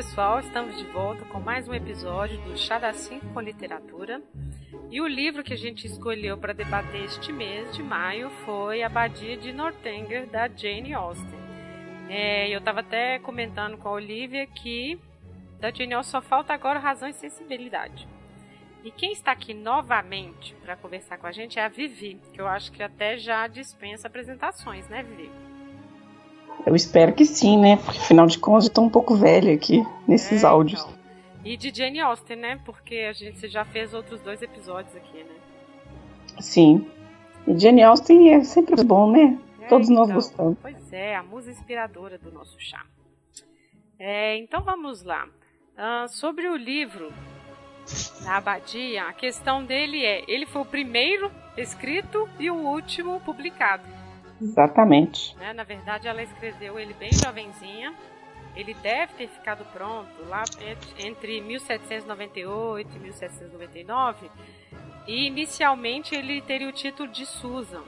Pessoal, estamos de volta com mais um episódio do Chá da 5 com Literatura. E o livro que a gente escolheu para debater este mês de maio foi Abadia de Northanger, da Jane Austen. É, eu estava até comentando com a Olivia que da Jane Austen só falta agora razão e sensibilidade. E quem está aqui novamente para conversar com a gente é a Vivi, que eu acho que até já dispensa apresentações, né, Vivi? Eu espero que sim, né? Porque afinal de contas eu estou um pouco velha aqui nesses é, áudios. Então. E de Jane Austen, né? Porque a gente já fez outros dois episódios aqui, né? Sim. E Jane Austen é sempre bom, né? É, Todos então, nós gostamos. Pois é, a musa inspiradora do nosso chá. É, então vamos lá. Uh, sobre o livro da Abadia, a questão dele é: ele foi o primeiro escrito e o último publicado. Exatamente. Né? Na verdade, ela escreveu ele bem jovenzinha. Ele deve ter ficado pronto lá entre 1798 e 1799. E inicialmente ele teria o título de Susan.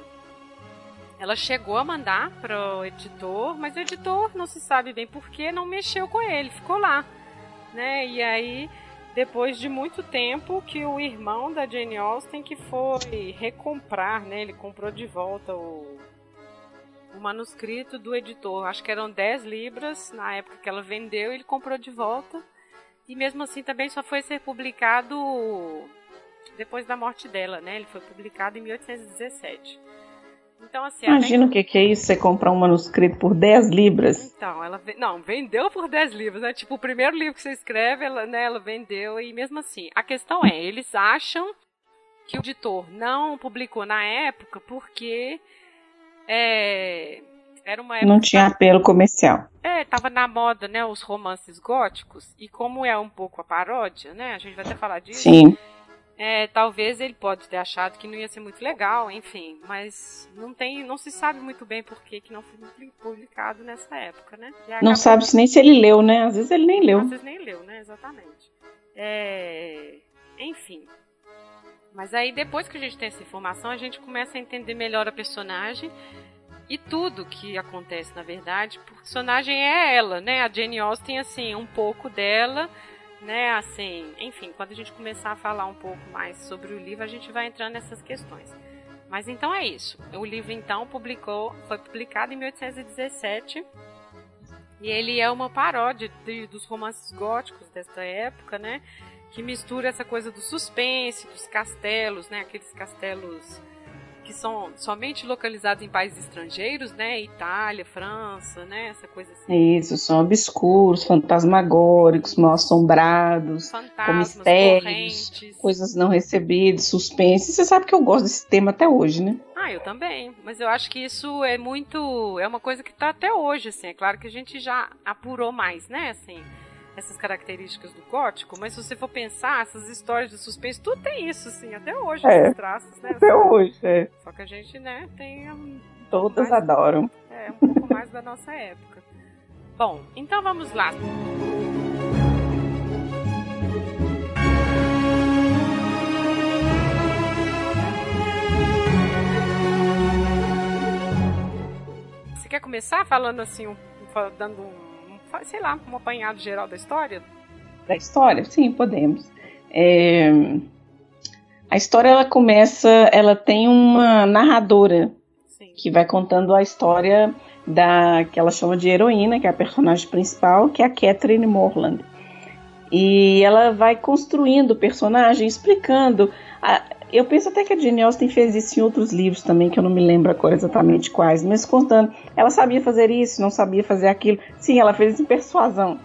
Ela chegou a mandar para o editor, mas o editor não se sabe bem porquê, não mexeu com ele, ficou lá. Né? E aí, depois de muito tempo, que o irmão da Jane Austen que foi recomprar, né? Ele comprou de volta o, o manuscrito do editor. Acho que eram 10 libras na época que ela vendeu, ele comprou de volta. E mesmo assim também só foi ser publicado depois da morte dela, né? Ele foi publicado em 1817. Então, assim, Imagina o que, que é isso, você comprar um manuscrito por 10 libras. Então, ela não, vendeu por 10 libras, né? Tipo, o primeiro livro que você escreve, ela, né, ela vendeu, e mesmo assim, a questão é, eles acham que o editor não publicou na época porque é, era uma época. Não tinha apelo comercial. É, tava na moda, né, os romances góticos, e como é um pouco a paródia, né, a gente vai até falar disso. Sim. É, talvez ele pode ter achado que não ia ser muito legal, enfim, mas não tem, não se sabe muito bem por que, que não foi publicado nessa época, né? Não sabe se nem se ele leu, né? Às vezes ele nem leu. Às vezes nem leu, né? Exatamente. É... Enfim. Mas aí depois que a gente tem essa informação, a gente começa a entender melhor a personagem e tudo que acontece, na verdade, o personagem é ela, né? A Jane Austen, assim, um pouco dela, né? Assim, enfim, quando a gente começar a falar um pouco mais sobre o livro, a gente vai entrando nessas questões. Mas então é isso. O livro então publicou, foi publicado em 1817 e ele é uma paródia de, dos romances góticos desta época, né? Que mistura essa coisa do suspense, dos castelos, né? Aqueles castelos que são somente localizados em países estrangeiros, né? Itália, França, né? Essa coisa assim. Isso, são obscuros, fantasmagóricos, mal assombrados, com mistérios, correntes. coisas não recebidas, suspense. Você sabe que eu gosto desse tema até hoje, né? Ah, eu também. Mas eu acho que isso é muito. É uma coisa que está até hoje, assim. É claro que a gente já apurou mais, né? Assim essas características do gótico, mas se você for pensar, essas histórias de suspense, tudo tem isso, assim, até hoje, é, esses traços, né? Até hoje, é. Só que a gente, né, tem um Todas mais, adoram. É, um pouco mais da nossa época. Bom, então vamos lá. Você quer começar falando assim, um, dando um sei lá, um apanhado geral da história? Da história? Sim, podemos. É... A história ela começa, ela tem uma narradora Sim. que vai contando a história da que ela chama de heroína, que é a personagem principal, que é a Catherine Morland. E ela vai construindo o personagem, explicando. A, eu penso até que a Jane Austen fez isso em outros livros também, que eu não me lembro agora exatamente quais, mas contando. Ela sabia fazer isso, não sabia fazer aquilo. Sim, ela fez isso em persuasão.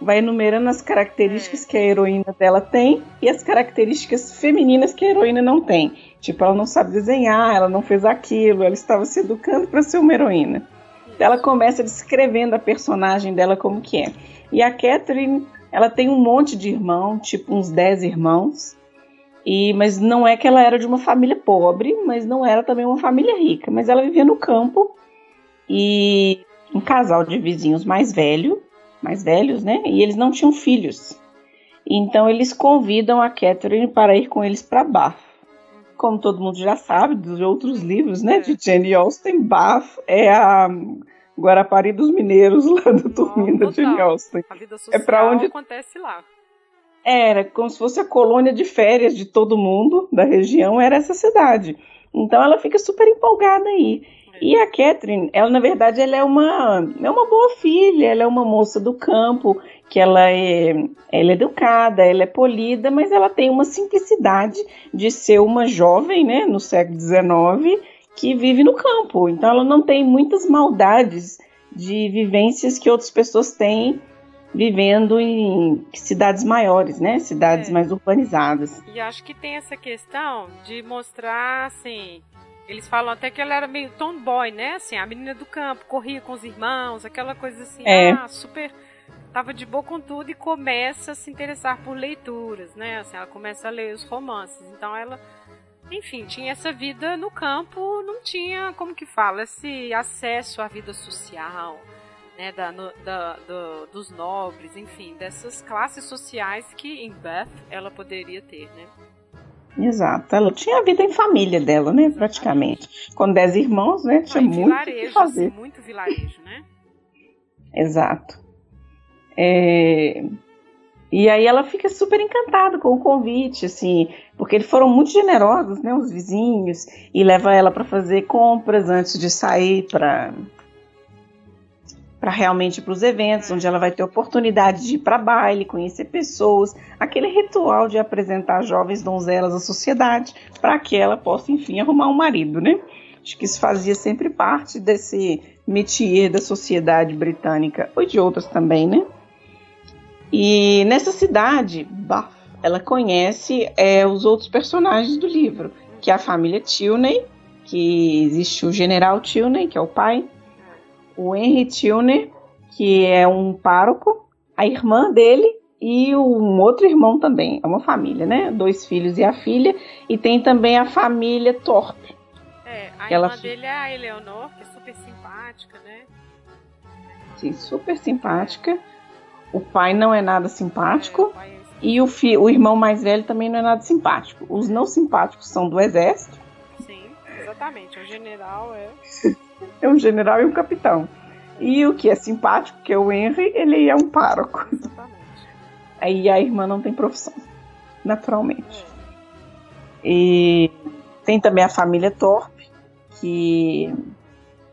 Vai enumerando as características que a heroína dela tem e as características femininas que a heroína não tem. Tipo, ela não sabe desenhar, ela não fez aquilo, ela estava se educando para ser uma heroína. Ela começa descrevendo a personagem dela como que é. E a Catherine, ela tem um monte de irmão, tipo uns 10 irmãos. E, mas não é que ela era de uma família pobre, mas não era também uma família rica. Mas ela vivia no campo e um casal de vizinhos mais velho, mais velhos, né? E eles não tinham filhos. Então eles convidam a Catherine para ir com eles para Bath. Como todo mundo já sabe dos outros livros, né? De Jane Austen, Bath é a Guarapari dos Mineiros, lá do Turminho da Jane Austen. A vida social é para onde acontece lá. Era como se fosse a colônia de férias de todo mundo da região, era essa cidade. Então ela fica super empolgada aí. É. E a Catherine, ela na verdade ela é uma, é uma boa filha, ela é uma moça do campo, que ela é, ela é educada, ela é polida, mas ela tem uma simplicidade de ser uma jovem, né, no século XIX, que vive no campo. Então ela não tem muitas maldades de vivências que outras pessoas têm vivendo em cidades maiores, né? Cidades é. mais urbanizadas. E acho que tem essa questão de mostrar, assim, eles falam até que ela era meio tomboy, né? Assim, a menina do campo, corria com os irmãos, aquela coisa assim, é. ah, super tava de boa com tudo e começa a se interessar por leituras, né? Assim, ela começa a ler os romances. Então ela, enfim, tinha essa vida no campo, não tinha, como que fala, esse acesso à vida social, né? Da, no, da, do, dos nobres, enfim, dessas classes sociais que em Beth ela poderia ter, né? Exato, ela tinha a vida em família dela, né, praticamente. Com dez irmãos, né, tinha muito vilarejo, que fazer. Assim, muito vilarejo, né? Exato. É... E aí ela fica super encantada com o convite, assim, porque eles foram muito generosos, né, os vizinhos, e leva ela para fazer compras antes de sair para para realmente para os eventos, onde ela vai ter oportunidade de ir para baile, conhecer pessoas, aquele ritual de apresentar jovens donzelas à sociedade, para que ela possa, enfim, arrumar um marido, né? Acho que isso fazia sempre parte desse métier da sociedade britânica, ou de outras também, né? E nessa cidade, Bath, ela conhece é, os outros personagens do livro, que é a família Tilney, que existe o General Tilney, que é o pai, o Henry Tilney, que é um pároco, a irmã dele e um outro irmão também. É uma família, né? Dois filhos e a filha. E tem também a família Thorpe. É, a irmã ela... dele é a Eleonor, que é super simpática, né? Sim, super simpática. O pai não é nada simpático. É, e o, fi, o irmão mais velho também não é nada simpático. Os não simpáticos são do exército. Sim, exatamente. O general é. é um general e um capitão. E o que é simpático, que é o Henry, ele é um pároco. Exatamente. Aí a irmã não tem profissão, naturalmente. É. E tem também a família Thorpe, que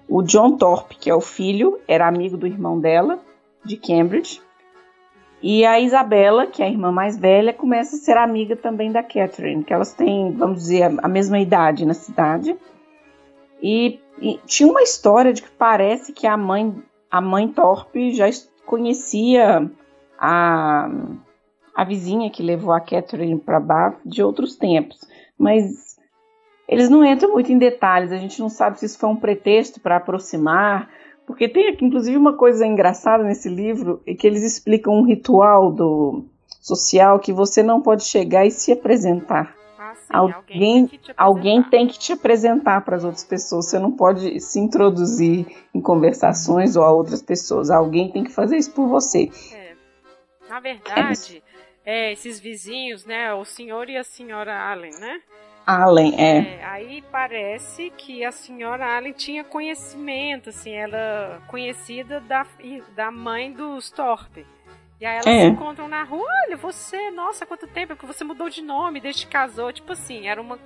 o John Thorpe, que é o filho, era amigo do irmão dela, de Cambridge. E a Isabela, que é a irmã mais velha, começa a ser amiga também da Catherine, que elas têm, vamos dizer, a mesma idade na cidade. E, e tinha uma história de que parece que a mãe, a mãe Torpe já conhecia a, a vizinha que levou a Catherine para Bath de outros tempos, mas eles não entram muito em detalhes. A gente não sabe se isso foi um pretexto para aproximar porque tem aqui, inclusive, uma coisa engraçada nesse livro, é que eles explicam um ritual do social que você não pode chegar e se apresentar. Ah, sim, alguém, alguém tem que te apresentar para as outras pessoas. Você não pode se introduzir em conversações ou a outras pessoas. Alguém tem que fazer isso por você. É. Na verdade, é, esses vizinhos, né? O senhor e a senhora Allen, né? Allen, é. é. Aí parece que a senhora Allen tinha conhecimento, assim, ela conhecida da, da mãe dos Thorpe. E aí elas é. se encontram na rua, olha, você, nossa, quanto tempo, é que você mudou de nome desde que casou. Tipo assim, era uma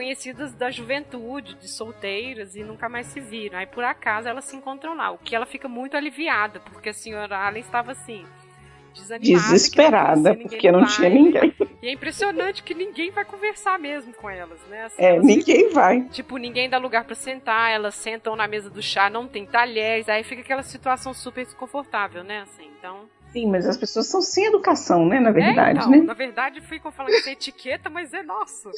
conhecidas da juventude, de solteiras, e nunca mais se viram. Aí por acaso elas se encontram lá, o que ela fica muito aliviada, porque a senhora Allen estava assim, desanimada. Desesperada, não porque não tinha ninguém. E é impressionante que ninguém vai conversar mesmo com elas, né? Assim, é, ninguém vai. Tipo, ninguém dá lugar para sentar, elas sentam na mesa do chá, não tem talheres, aí fica aquela situação super desconfortável, né? Assim, então. Sim, mas as pessoas são sem educação, né? Na verdade, é, então, né? Na verdade, ficam falando que é etiqueta, mas é nosso.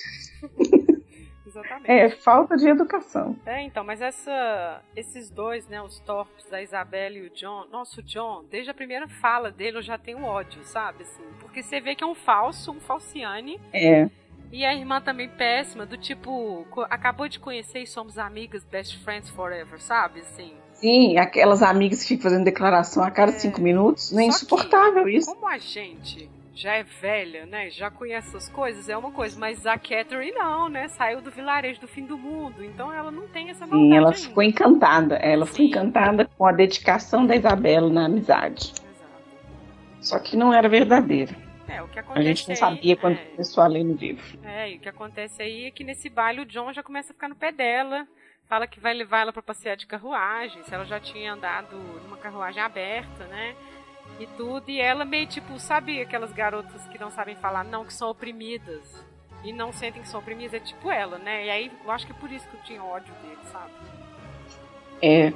Exatamente. É, falta de educação. É, então, mas essa, esses dois, né, os Torpes, a Isabela e o John, nossa, o John, desde a primeira fala dele eu já tenho ódio, sabe, assim, porque você vê que é um falso, um falciane. É. E a irmã também péssima, do tipo, acabou de conhecer e somos amigas, best friends forever, sabe, assim. Sim, aquelas amigas que ficam fazendo declaração a cada é. cinco minutos, não é insuportável isso. Como a gente já é velha, né? Já conhece essas coisas, é uma coisa. Mas a Catherine não, né? Saiu do vilarejo do fim do mundo. Então ela não tem essa maldade Sim, ela ainda. ficou encantada. Ela Sim. ficou encantada com a dedicação da Isabela na amizade. Exato. Só que não era verdadeira. É, o que acontece a gente não sabia aí, quando é, começou a ler no livro. É, e o que acontece aí é que nesse baile o John já começa a ficar no pé dela. Fala que vai levar ela para passear de carruagem, se ela já tinha andado numa carruagem aberta, né? e tudo. E ela meio tipo, sabe aquelas garotas que não sabem falar não, que são oprimidas e não sentem que são oprimidas? É tipo ela, né? E aí eu acho que é por isso que eu tinha ódio dele, sabe? É.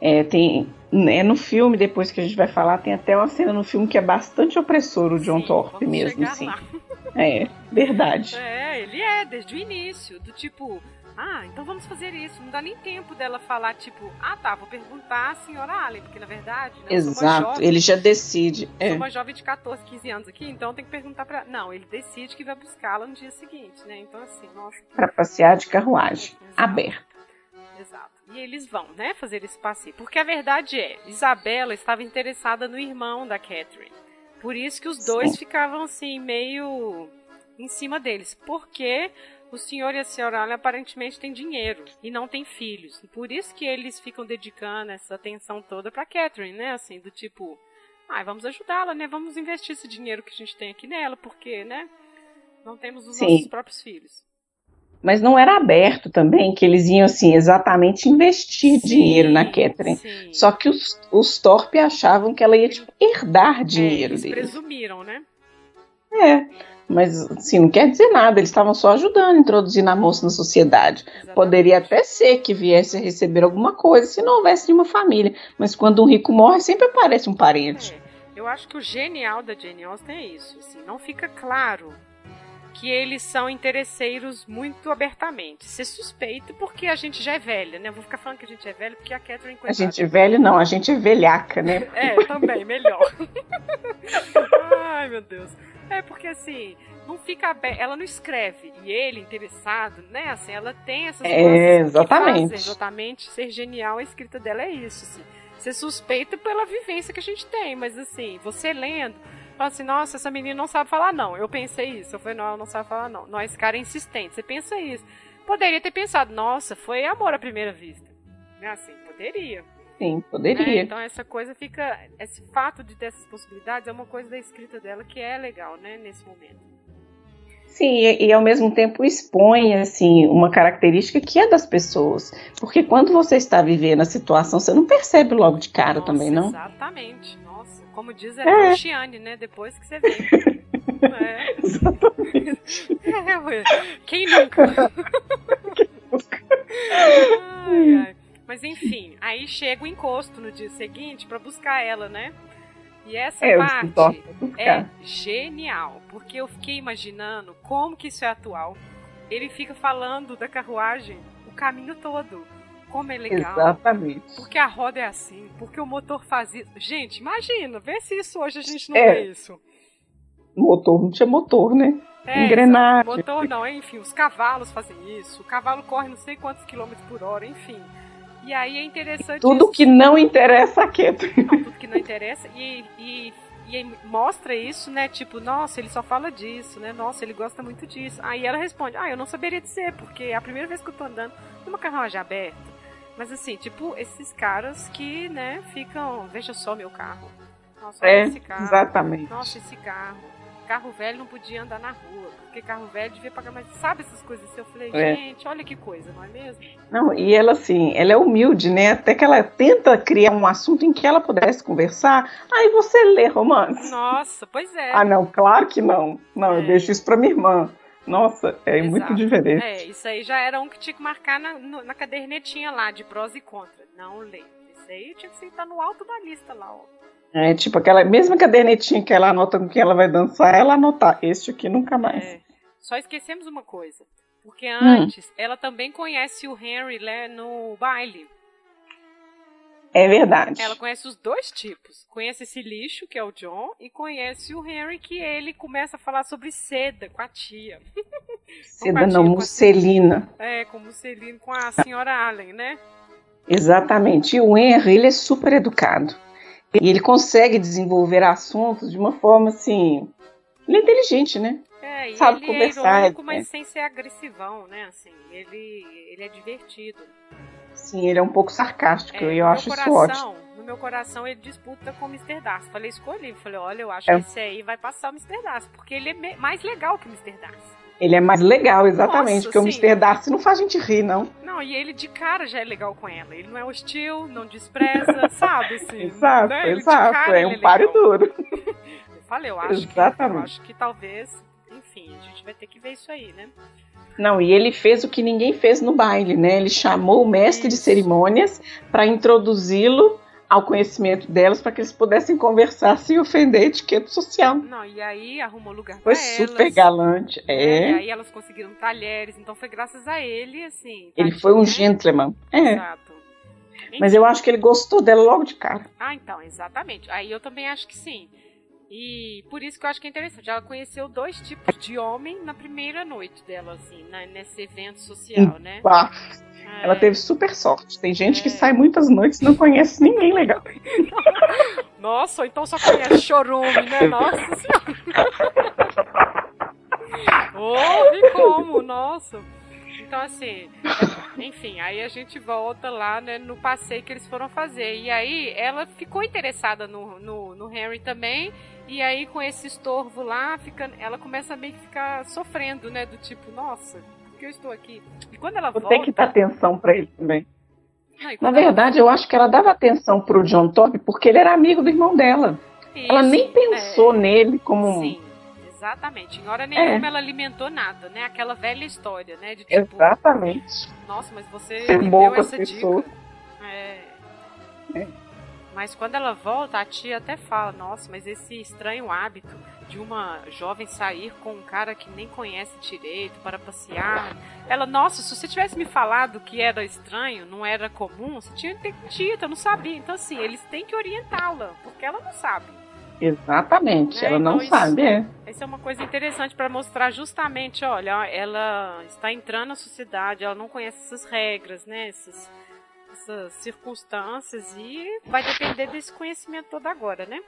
É, tem. É no filme, depois que a gente vai falar, tem até uma cena no filme que é bastante opressor, o John Sim, Thorpe mesmo, assim. Lá. É, verdade. É, ele é, desde o início. Do tipo, ah, então vamos fazer isso. Não dá nem tempo dela falar, tipo, ah tá, vou perguntar à senhora Allen, porque na verdade. Né, Exato, jovem, ele já decide. É. Sou uma jovem de 14, 15 anos aqui, então tem que perguntar pra. Não, ele decide que vai buscá-la no dia seguinte, né? Então assim, nossa. Pra passear de carruagem, Exato. aberta. Exato. E eles vão, né, fazer esse passeio. Porque a verdade é, Isabela estava interessada no irmão da Catherine. Por isso que os dois Sim. ficavam assim, meio em cima deles. Porque o senhor e a senhora Allen aparentemente têm dinheiro e não têm filhos. E por isso que eles ficam dedicando essa atenção toda para Catherine, né? Assim, do tipo, ah, vamos ajudá-la, né? Vamos investir esse dinheiro que a gente tem aqui nela, porque, né? Não temos os Sim. nossos próprios filhos. Mas não era aberto também que eles iam assim exatamente investir sim, dinheiro na Catherine. Sim. Só que os, os Torpe achavam que ela ia tipo, herdar dinheiro é, eles deles. presumiram, né? É. Mas, assim, não quer dizer nada, eles estavam só ajudando a introduzir a moça na sociedade. Exatamente. Poderia até ser que viesse a receber alguma coisa se não houvesse nenhuma família. Mas quando um rico morre, sempre aparece um parente. É. Eu acho que o genial da Jane Austen é isso. Assim, não fica claro que eles são interesseiros muito abertamente. Ser suspeito porque a gente já é velha, né? Eu vou ficar falando que a gente é velha porque a Catherine... Coitada, a gente é velha não, a gente é velhaca, né? é, também, melhor. Deus. É porque assim, não fica aberto, ela não escreve. E ele, interessado, né? Assim, ela tem essas é. Exatamente. exatamente. Ser genial, a escrita dela é isso. Assim. Ser suspeita pela vivência que a gente tem. Mas assim, você lendo, fala assim, nossa, essa menina não sabe falar, não. Eu pensei isso. Eu falei, não, ela não sabe falar, não. Esse cara é insistente. Você pensa isso. Poderia ter pensado, nossa, foi amor à primeira vista. Né? Assim, poderia. Sim, poderia. Né? Então essa coisa fica. Esse fato de ter essas possibilidades é uma coisa da escrita dela que é legal, né, nesse momento. Sim, e, e, ao mesmo tempo expõe assim uma característica que é das pessoas, porque quando você está vivendo a situação, você não percebe logo de cara Nossa, também, não? Exatamente. Nossa, como diz a é. Luciane, né? Depois que você vê. é. Exatamente. É, quem nunca? Quem nunca? ai, ai. Mas enfim, aí chega o encosto no dia seguinte para buscar ela, né? E essa é, parte é genial, porque eu fiquei imaginando como que isso é atual. Ele fica falando da carruagem o caminho todo. Como é legal. Exatamente. Porque a roda é assim, porque o motor faz isso. Gente, imagina, vê se isso hoje a gente não é. vê isso. Motor não tinha motor, né? É, Engrenagem. Motor não, enfim, os cavalos fazem isso. O cavalo corre não sei quantos quilômetros por hora, enfim. E aí é interessante. Tudo isso. que não interessa. Não, tudo que não interessa. E, e, e mostra isso, né? Tipo, nossa, ele só fala disso, né? Nossa, ele gosta muito disso. Aí ela responde: Ah, eu não saberia dizer, porque é a primeira vez que eu tô andando numa carruagem aberta. Mas assim, tipo, esses caras que, né, ficam. Veja só meu carro. Nossa, é, esse carro. Exatamente. Nossa, esse carro carro velho não podia andar na rua, porque carro velho devia pagar mais. Sabe essas coisas assim? Eu falei, é. gente, olha que coisa, não é mesmo? Não, e ela assim, ela é humilde, né? Até que ela tenta criar um assunto em que ela pudesse conversar. Aí você lê romance. Nossa, pois é. Ah, não, claro que não. Não, é. eu deixo isso pra minha irmã. Nossa, é Exato. muito diferente. É, isso aí já era um que tinha que marcar na, na cadernetinha lá, de prós e contras. Não lê. Isso aí tinha que estar no alto da lista lá, ó. É, tipo, aquela mesma cadernetinha que ela anota com quem ela vai dançar, ela anotar. Este aqui nunca mais. É. Só esquecemos uma coisa. Porque hum. antes, hum. ela também conhece o Henry né, no baile. É verdade. Ela conhece os dois tipos. Conhece esse lixo, que é o John, e conhece o Henry, que ele começa a falar sobre seda com a tia. Seda não, musselina. É, com musselina, com a senhora Allen, né? Exatamente. E o Henry, ele é super educado. E ele consegue desenvolver assuntos de uma forma assim Ele é inteligente, né? É, Sabe ele conversar, é irônico, é. mas sem ser agressivão, né? Assim, ele, ele é divertido. Sim, ele é um pouco sarcástico É, e eu acho meu isso ótimo. coração, No meu coração, ele disputa com o Mr. Darcy. Falei, escolhi. Falei, olha, eu acho É. que esse aí vai passar o Mr. Darcy. Porque ele é mais legal que o Mr. Darcy. Ele é mais legal, exatamente, Nossa, porque o. Mr. Darcy não faz a gente rir, não. Não, e ele de cara já é legal com ela. Ele não é hostil, não despreza, sabe? Assim, Exato, né? Ele de exato. cara, É um páreo legal. duro. Eu falei, eu acho, que, eu Exatamente. acho que talvez, enfim, a gente vai ter que ver isso aí, né? Não, e ele fez o que ninguém fez no baile, né? Ele chamou o mestre de cerimônias para introduzi-lo ao conhecimento delas para que eles pudessem conversar sem ofender a etiqueta social. Não, e aí arrumou lugar Foi pra elas. super galante. E É. aí elas conseguiram talheres, então foi graças a ele, assim. Ele tadinho, foi um né? gentleman. É. Exato. Mas eu acho que ele gostou dela logo de cara. Ah, então, exatamente. Aí eu também acho que sim. E por isso que eu acho que é interessante. Ela conheceu dois tipos de homem na primeira noite dela, assim, na- nesse evento social, né? Ah, É. ela teve super sorte. Tem gente que É. sai muitas noites e não conhece ninguém legal. Nossa, ou então só conhece chorume, né? Nossa senhora. Ouve como, nossa. Então, assim, é- enfim, aí a gente volta lá, né, no passeio que eles foram fazer. E aí ela ficou interessada no, no, no Henry também. E aí, com esse estorvo lá, fica, ela começa a meio que ficar sofrendo, né? Do tipo, nossa, por que eu estou aqui? E quando ela Vou volta. ter que dar atenção pra ele também. E Na quando ela- verdade, eu acho que ela dava atenção pro John Top porque ele era amigo do irmão dela. Ela Isso, nem pensou é. nele como. Sim, exatamente. Em É. hora nenhuma ela alimentou nada, né? Aquela velha história, né? De tipo, Exatamente. nossa, mas você me deu essa pessoas. dica. É. É. Mas quando ela volta, a tia até fala, nossa, mas esse estranho hábito de uma jovem sair com um cara que nem conhece direito para passear. Ela, nossa, se você tivesse me falado que era estranho, não era comum, você tinha que ter dito, eu não sabia. Então, assim, eles têm que orientá-la, porque ela não sabe. Exatamente. É, ela não então isso- sabe, é. Essa é uma coisa interessante para mostrar justamente, olha, ela está entrando na sociedade, ela não conhece essas regras, né? Essas, essas circunstâncias e vai depender desse conhecimento todo agora, né?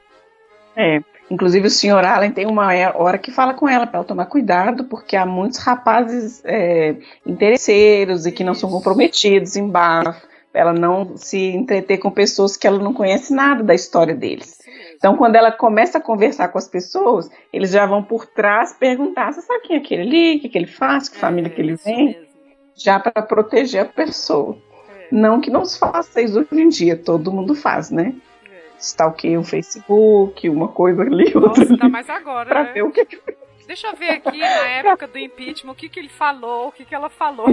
É. Inclusive o senhor Allen tem uma hora que fala com ela para ela tomar cuidado, porque há muitos rapazes é, interesseiros e que não são Isso. comprometidos em bar, ela não se entreter com pessoas que ela não conhece nada da história deles. Então, quando ela começa a conversar com as pessoas, eles já vão por trás perguntar: você sabe quem é aquele ali, o que, que ele faz, que família que ele É, vem? mesmo. Já para proteger a pessoa. É, Não que não se faça isso hoje em dia, todo mundo faz, né? é. Stalkeia o Facebook, uma coisa ali, outra Nossa, tá mais agora, pra né? ver o que, que Deixa eu ver aqui na época do impeachment o que, que ele falou, o que, que ela falou.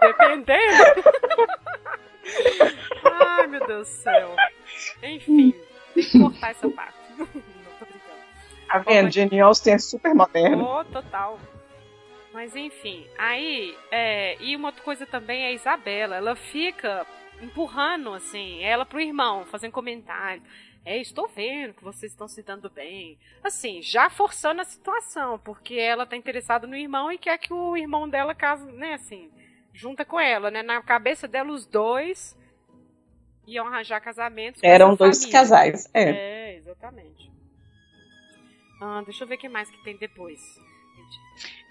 Dependendo. Ai, meu Deus do céu. Enfim, tem que cortar essa parte. Não, tô brincando. Tá vendo? Jane Austen é super moderna. Oh, total. Mas enfim, aí, é, e uma outra coisa também é a Isabela. Ela fica empurrando, assim, ela pro irmão, fazendo comentário. É, estou vendo que vocês estão se dando bem. Assim, já forçando a situação, porque ela tá interessada no irmão e quer que o irmão dela case, né, assim, junta com ela, né? Na cabeça dela, os dois iam arranjar casamentos. Eram dois família. casais. É. É, exatamente. Ah, deixa eu ver o que mais que tem depois.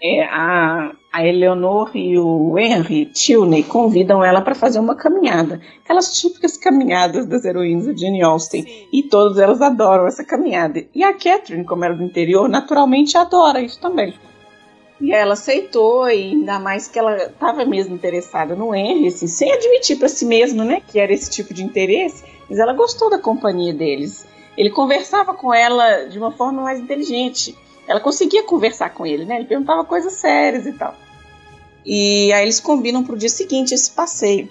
É, a, a Eleonor e o Henry Tilney convidam ela para fazer uma caminhada. Aquelas típicas caminhadas das heroínas de Jane Austen. Sim. E todas elas adoram essa caminhada. E a Catherine, como era do interior, naturalmente adora isso também. E ela aceitou, e ainda mais que ela estava mesmo interessada no Henry, assim, sem admitir para si mesma, né, que era esse tipo de interesse, mas ela gostou da companhia deles. Ele conversava com ela de uma forma mais inteligente. Ela conseguia conversar com ele, né? Ele perguntava coisas sérias e tal. E aí eles combinam pro dia seguinte esse passeio.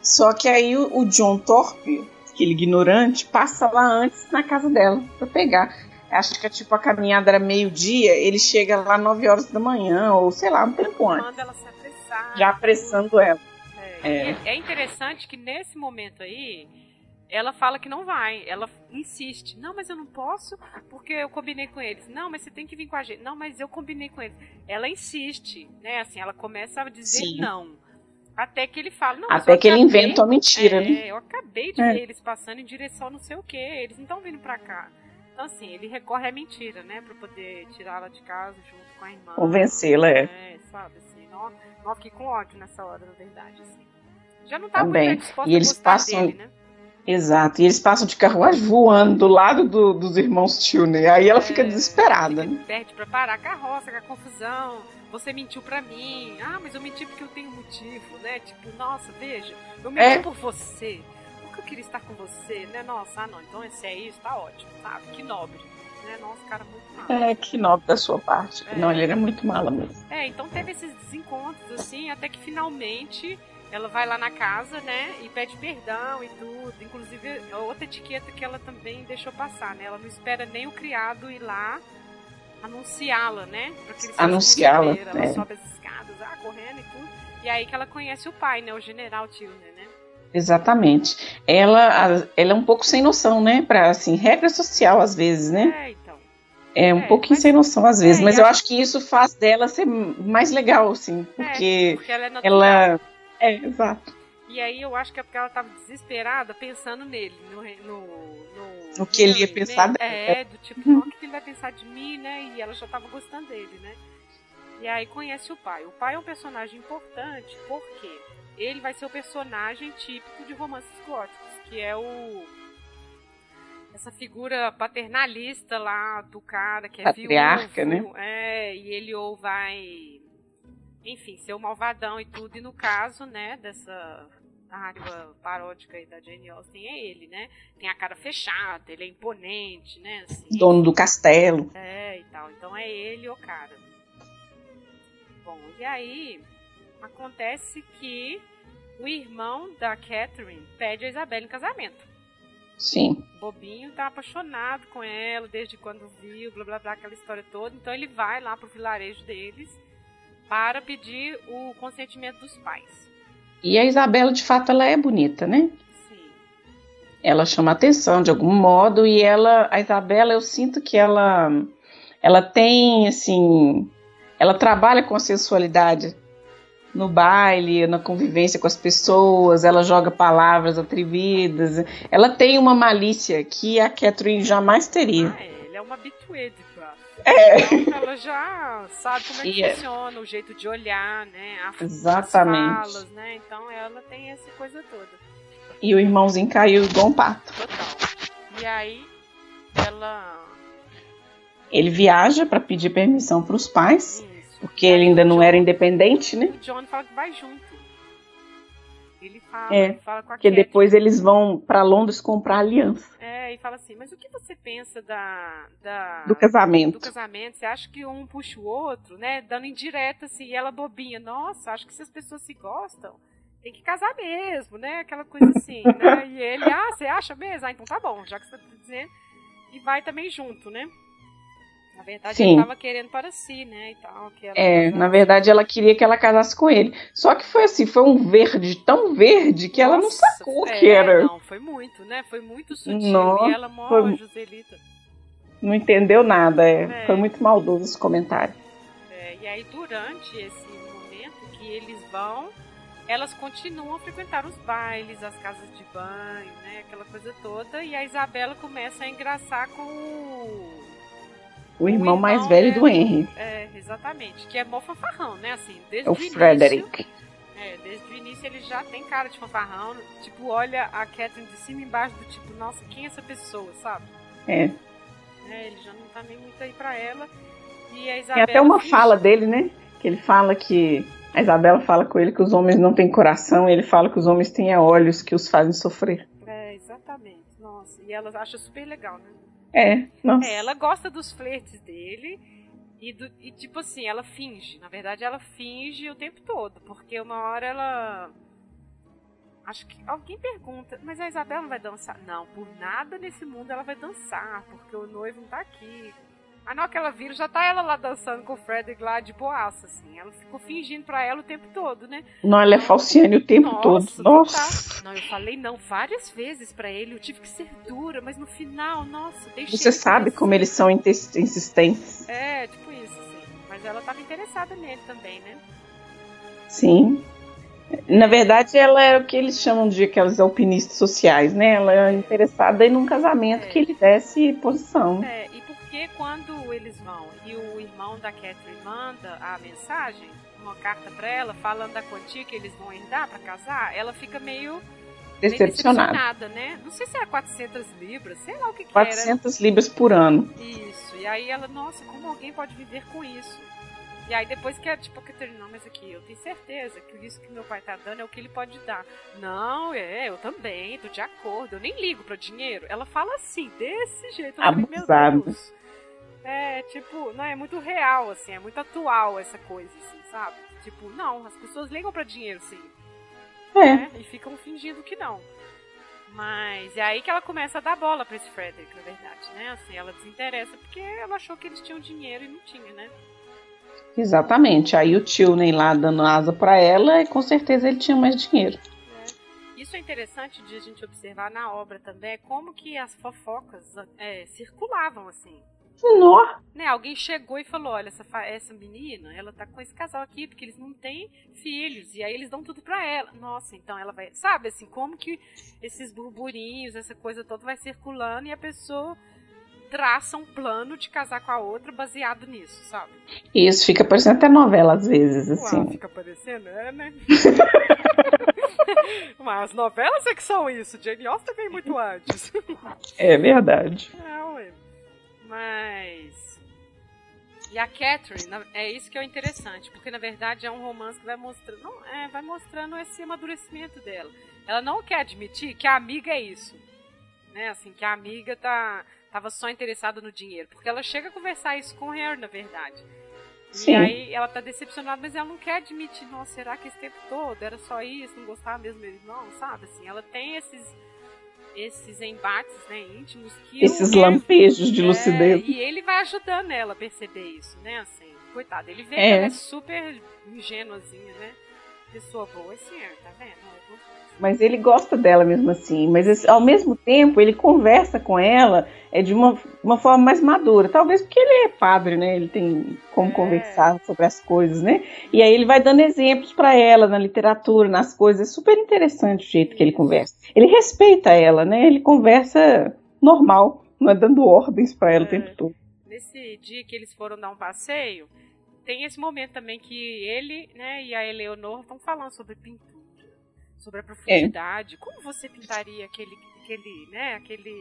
Só que aí o, o John Thorpe, aquele ignorante, passa lá antes na casa dela pra pegar. Acho que tipo a caminhada era meio-dia, ele chega lá 9 horas da manhã, ou sei lá, um tempo antes. Manda ela se apressar. Já apressando ela. É. É. É interessante que nesse momento aí, ela fala que não vai. Ela insiste. Não, mas eu não posso porque eu combinei com eles. Não, mas você tem que vir com a gente. Não, mas eu combinei com eles. Ela insiste, né? Assim, ela começa a dizer Sim. não. Até que ele fala, não, Até que ele acabei- inventa uma mentira, é, né? eu acabei de É. ver eles passando em direção a não sei o que. Eles não estão vindo pra cá. Então, assim, ele recorre à mentira, né? Pra poder tirá-la de casa junto com a irmã. Convencê-la, é. É, sabe, assim. Não, não fiquei com ódio nessa hora, na verdade, assim. Já não tava Também. muito disposta E eles passam- dele, né? Exato. E eles passam de carruagem voando do lado do- dos irmãos Tilney. Aí ela fica É, desesperada, fica- né? Perde pra parar a carroça, com a confusão. Você mentiu pra mim. Ah, mas eu menti porque eu tenho motivo, né? Tipo, nossa, veja, eu menti É. por você. Eu queria estar com você, né? Nossa, ah não, então se é isso, tá ótimo, sabe? Que nobre. Né? Nossa, cara, muito mal. É, que nobre da sua parte. É. Não, ele era muito mala mesmo. É, então teve esses desencontros, assim, até que finalmente ela vai lá na casa, né, e pede perdão e tudo. Inclusive, é outra etiqueta que ela também deixou passar, né? Ela não espera nem o criado ir lá anunciá-la, né? Anunciá-la. Ela é. sobe as escadas, ah, correndo e tudo. E aí que ela conhece o pai, né? O general Tilner, né? Exatamente. Ela, ela é um pouco sem noção, né? Pra, assim, regra social às vezes, né? É, então. É um É, pouquinho mas- sem noção às vezes, é, mas eu acho que isso faz dela ser mais legal, assim, porque Porque ela é natural. ela. É, exato. E aí eu acho que é porque ela tava desesperada pensando nele, no. no, no, No que ele ia pensar dela. É, do tipo, "Não, o que ele vai pensar de mim, né? E ela já tava gostando dele, né? E aí conhece o pai. O pai é um personagem importante porque ele vai ser o personagem típico de romances góticos, que é o. Essa figura paternalista lá do cara que é Patriarca, viúvo, É, e ele ou vai enfim, ser o malvadão e tudo. E no caso, né, dessa narrativa paródica aí da Jane Austen é ele, né? Tem a cara fechada, ele é imponente, né? Assim, Dono do castelo. É, e tal. Então é ele o cara. Bom, e aí acontece que o irmão da Catherine pede a Isabela em casamento. Sim. O Bobinho tá apaixonado com ela desde quando viu, blá blá blá, aquela história toda. Então ele vai lá pro vilarejo deles para pedir o consentimento dos pais. E a Isabela, de fato, ela é bonita, né? Sim. Ela chama atenção de algum modo e ela, a Isabela, eu sinto que ela, ela tem assim, ela trabalha com a sensualidade no baile, na convivência com as pessoas, ela joga palavras atrevidas, ela tem uma malícia que a Catherine jamais teria. Ah, é, ele é uma habitué de. É. Então ela já sabe como é que E é- funciona, o jeito de olhar, né? A, Exatamente. As falas, né? Então ela tem essa coisa toda. E o irmãozinho caiu igual um pato. Total. E aí ela. Ele viaja para pedir permissão para os pais. Porque ele ainda não era independente, né? O John fala que vai junto. Ele fala, É, fala com a Porque depois eles vão para Londres comprar aliança É, e fala assim, mas o que você pensa da. da do casamento. do casamento, você acha que um puxa o outro, né? Dando indireta assim, e ela bobinha, nossa, acho que se as pessoas se gostam, tem que casar mesmo, né? Aquela coisa assim, né? E ele, ah, você acha mesmo? Ah, então tá bom, já que você tá dizendo. E vai também junto, né? Na verdade, Sim. ele tava querendo para si, né? E tal, que ela É, na verdade ela queria que ela casasse com ele. Só que foi assim, foi um verde tão verde que ela não Nossa, sacou é, que era. Não, foi muito, né? Foi muito sutil. Nossa, e ela mó foi- Joselita. Não entendeu nada. é. É. Foi muito maldoso esse comentário. É, e aí, durante esse momento que eles vão, elas continuam a frequentar os bailes, as casas de banho, né? Aquela coisa toda. E a Isabela começa a engraçar com o. O irmão, irmão, mais velho né? do Henry, É, exatamente. Que é mó fanfarrão, né? Assim, desde é o início- Frederick. É, desde o início ele já tem cara de fanfarrão. Tipo, olha a Catherine de cima e embaixo do tipo, nossa, quem é essa pessoa, sabe? É. É, ele já não tá nem muito aí pra ela. E a Tem Isabela. até uma finge- fala dele, né? Que ele fala que. A Isabela fala com ele que os homens não têm coração, e ele fala que os homens têm é, olhos que os fazem sofrer. É, exatamente. Nossa, e ela acha super legal, né? É. É, ela gosta dos flertes dele e, do, e, tipo assim, ela finge. Na verdade, ela finge o tempo todo, porque uma hora ela. Acho que alguém pergunta, mas a Isabela não vai dançar? Não, por nada nesse mundo ela vai dançar, porque o noivo não tá aqui. Aí na hora que ela vira, já tá ela lá dançando com o Frederick lá de boaça, assim. Ela ficou fingindo pra ela o tempo todo, né? Não, ela é falciane o tempo Nossa, todo. total. Nossa. Não, eu falei não várias vezes pra ele, eu tive que ser dura, mas no final, nossa, deixei. Você sabe como eles são insistentes. É, tipo isso, assim. Mas ela tava interessada nele também, né? Sim. Na verdade, ela é o que eles chamam de aquelas alpinistas sociais, né? Ela é interessada em um casamento é. que lhe desse posição. É, porque quando eles vão e o irmão da Catherine manda a mensagem, uma carta para ela, falando da quantia que eles vão herdar para casar, ela fica meio decepcionada. decepcionada. né? Não sei se era 400 libras, sei lá o que, que 400 era. 400 libras por ano. Isso. E aí ela, nossa, como alguém pode viver com isso? E aí depois que a tipo, Catarina, não, mas aqui, eu tenho certeza que isso que meu pai tá dando é o que ele pode dar. Não, é, eu também, tô de acordo, eu nem ligo pro dinheiro. Ela fala assim, desse jeito. Deus. É, tipo, não, é muito real, assim, é muito atual essa coisa, assim, sabe? Tipo, não, as pessoas ligam para dinheiro, sim. É. Né? E ficam fingindo que não. Mas é aí que ela começa a dar bola para esse Frederick, na verdade, né? Assim, ela desinteressa porque ela achou que eles tinham dinheiro e não tinha, né? Exatamente. Aí o tio nem lá dando asa para ela e com certeza ele tinha mais dinheiro. É. Isso é interessante de a gente observar na obra também, como que as fofocas é, circulavam assim. Nó. Né, alguém chegou e falou: olha, essa, essa menina, ela tá com esse casal aqui, porque eles não têm filhos, e aí eles dão tudo pra ela. Nossa, então ela vai. Sabe assim, como que esses burburinhos, essa coisa toda vai circulando e a pessoa traça um plano de casar com a outra baseado nisso, sabe? Isso, fica parecendo até novela às vezes, assim. Uau, fica parecendo, é, né? Mas as novelas é que são isso, Jane Austen vem muito antes. É verdade. É, ué. Mas. E a Catherine, é isso que é interessante, porque na verdade é um romance que vai mostrando, não, é, vai mostrando esse amadurecimento dela. Ela não quer admitir que a amiga é isso, né? Assim, que a amiga tá tava só interessada no dinheiro, porque ela chega a conversar isso com o Harry, na verdade. Sim. E aí ela tá decepcionada, mas ela não quer admitir, nossa, será que esse tempo todo era só isso, não gostava mesmo dele? Não, sabe? Assim, ela tem esses esses embates né, íntimos que esses lampejos de é, lucidez e ele vai ajudando ela a perceber isso né assim coitado ele vê é. que ela é super ingênuazinha né pessoa boa sim tá vendo mas ele gosta dela mesmo assim. Mas ao mesmo tempo ele conversa com ela é de uma, uma forma mais madura. Talvez porque ele é padre, né? Ele tem como é. conversar sobre as coisas, né? E aí ele vai dando exemplos para ela na literatura, nas coisas. É super interessante o jeito que ele conversa. Ele respeita ela, né? Ele conversa normal, não é dando ordens para ela é. o tempo todo. Nesse dia que eles foram dar um passeio, tem esse momento também que ele, né, e a Eleonor estão falando sobre pintura sobre a profundidade. É. Como você pintaria aquele, aquele, né, aquele,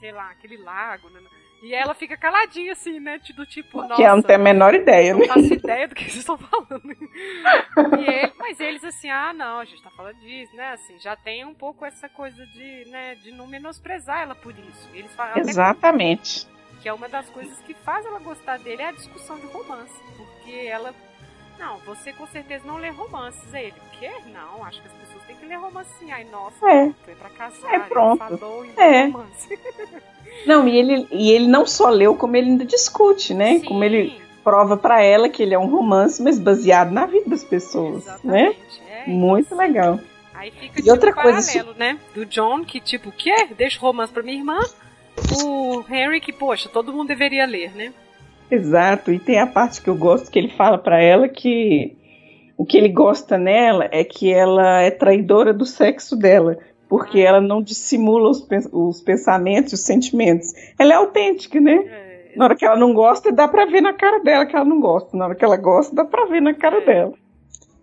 sei lá, aquele lago, né? E ela fica caladinha assim, né? Do tipo, nossa. Que ela não tem a menor ideia, né? Não faço ideia do que vocês estão falando. ele, mas eles assim, ah, não, a gente tá falando disso, né? Assim, já tem um pouco essa coisa de, né, de não menosprezar ela por isso. Eles falam, Exatamente. Que é uma das coisas que faz ela gostar dele é a discussão de romance. Porque ela. Não, você com certeza não lê romances. Aí ele, o quê? Não, acho que as pessoas tem que ler romance assim. Ai, nossa, é. foi pra casar. É, pronto. é. Romance. Não, e ele, e ele não só leu, como ele ainda discute, né? Sim. Como ele prova para ela que ele é um romance, mas baseado na vida das pessoas, né? Exatamente. né? É, Muito isso. legal. Aí fica e tipo, outra paralelo, coisa, né? Do John, que tipo, o quê? Deixa o romance pra minha irmã. O Henry, que, poxa, todo mundo deveria ler, né? Exato, e tem a parte que eu gosto que ele fala para ela que o que ele gosta nela é que ela é traidora do sexo dela, porque ela não dissimula os, os pensamentos, os sentimentos. Ela é autêntica, né? É, na hora que ela não gosta, dá pra ver na cara dela que ela não gosta. Na hora que ela gosta, dá pra ver na cara é. dela.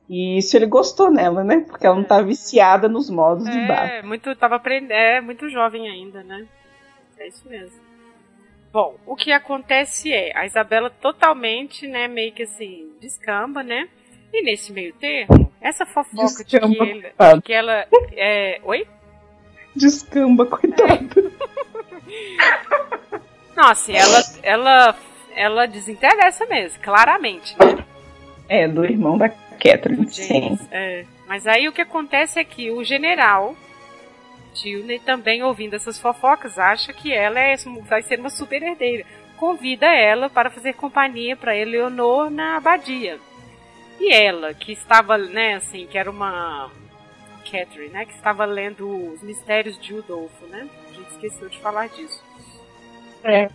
E isso ele gostou nela, né? Porque ela não tá viciada nos modos é, de bar. É, muito, tava aprendendo, é muito jovem ainda, né? É isso mesmo. Bom, o que acontece é, a Isabela totalmente, né, meio que assim, descamba, né? E nesse meio termo, essa fofoca de que, ele, de que ela. É... Oi? Descamba, coitado. É. Nossa, ela, ela, ela desinteressa mesmo, claramente, né? É, do irmão da Catherine, sim. É. Mas aí o que acontece é que o general Tilney, também ouvindo essas fofocas, acha que ela é, vai ser uma super herdeira. Convida ela para fazer companhia para Eleonor na abadia. E ela, que estava, né, assim, que era uma Catherine, né, que estava lendo os mistérios de Udolfo, né? A gente esqueceu de falar disso. É.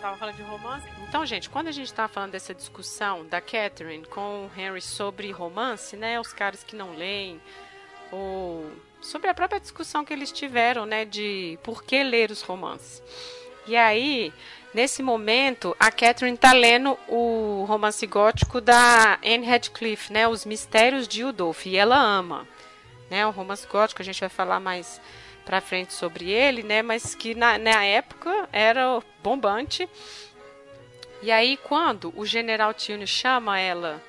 tava falando de romance. Então, gente, quando a gente tava falando dessa discussão da Catherine com o Henry sobre romance, né? Os caras que não leem, ou sobre a própria discussão que eles tiveram, né? De por que ler os romances. E aí, nesse momento, a Catherine tá lendo o romance gótico da Anne Radcliffe, né? Os Mistérios de Udolph. E ela ama. Né, o romance gótico, a gente vai falar mais para frente sobre ele, né? Mas que na, na época era bombante. E aí quando o General Tune chama ela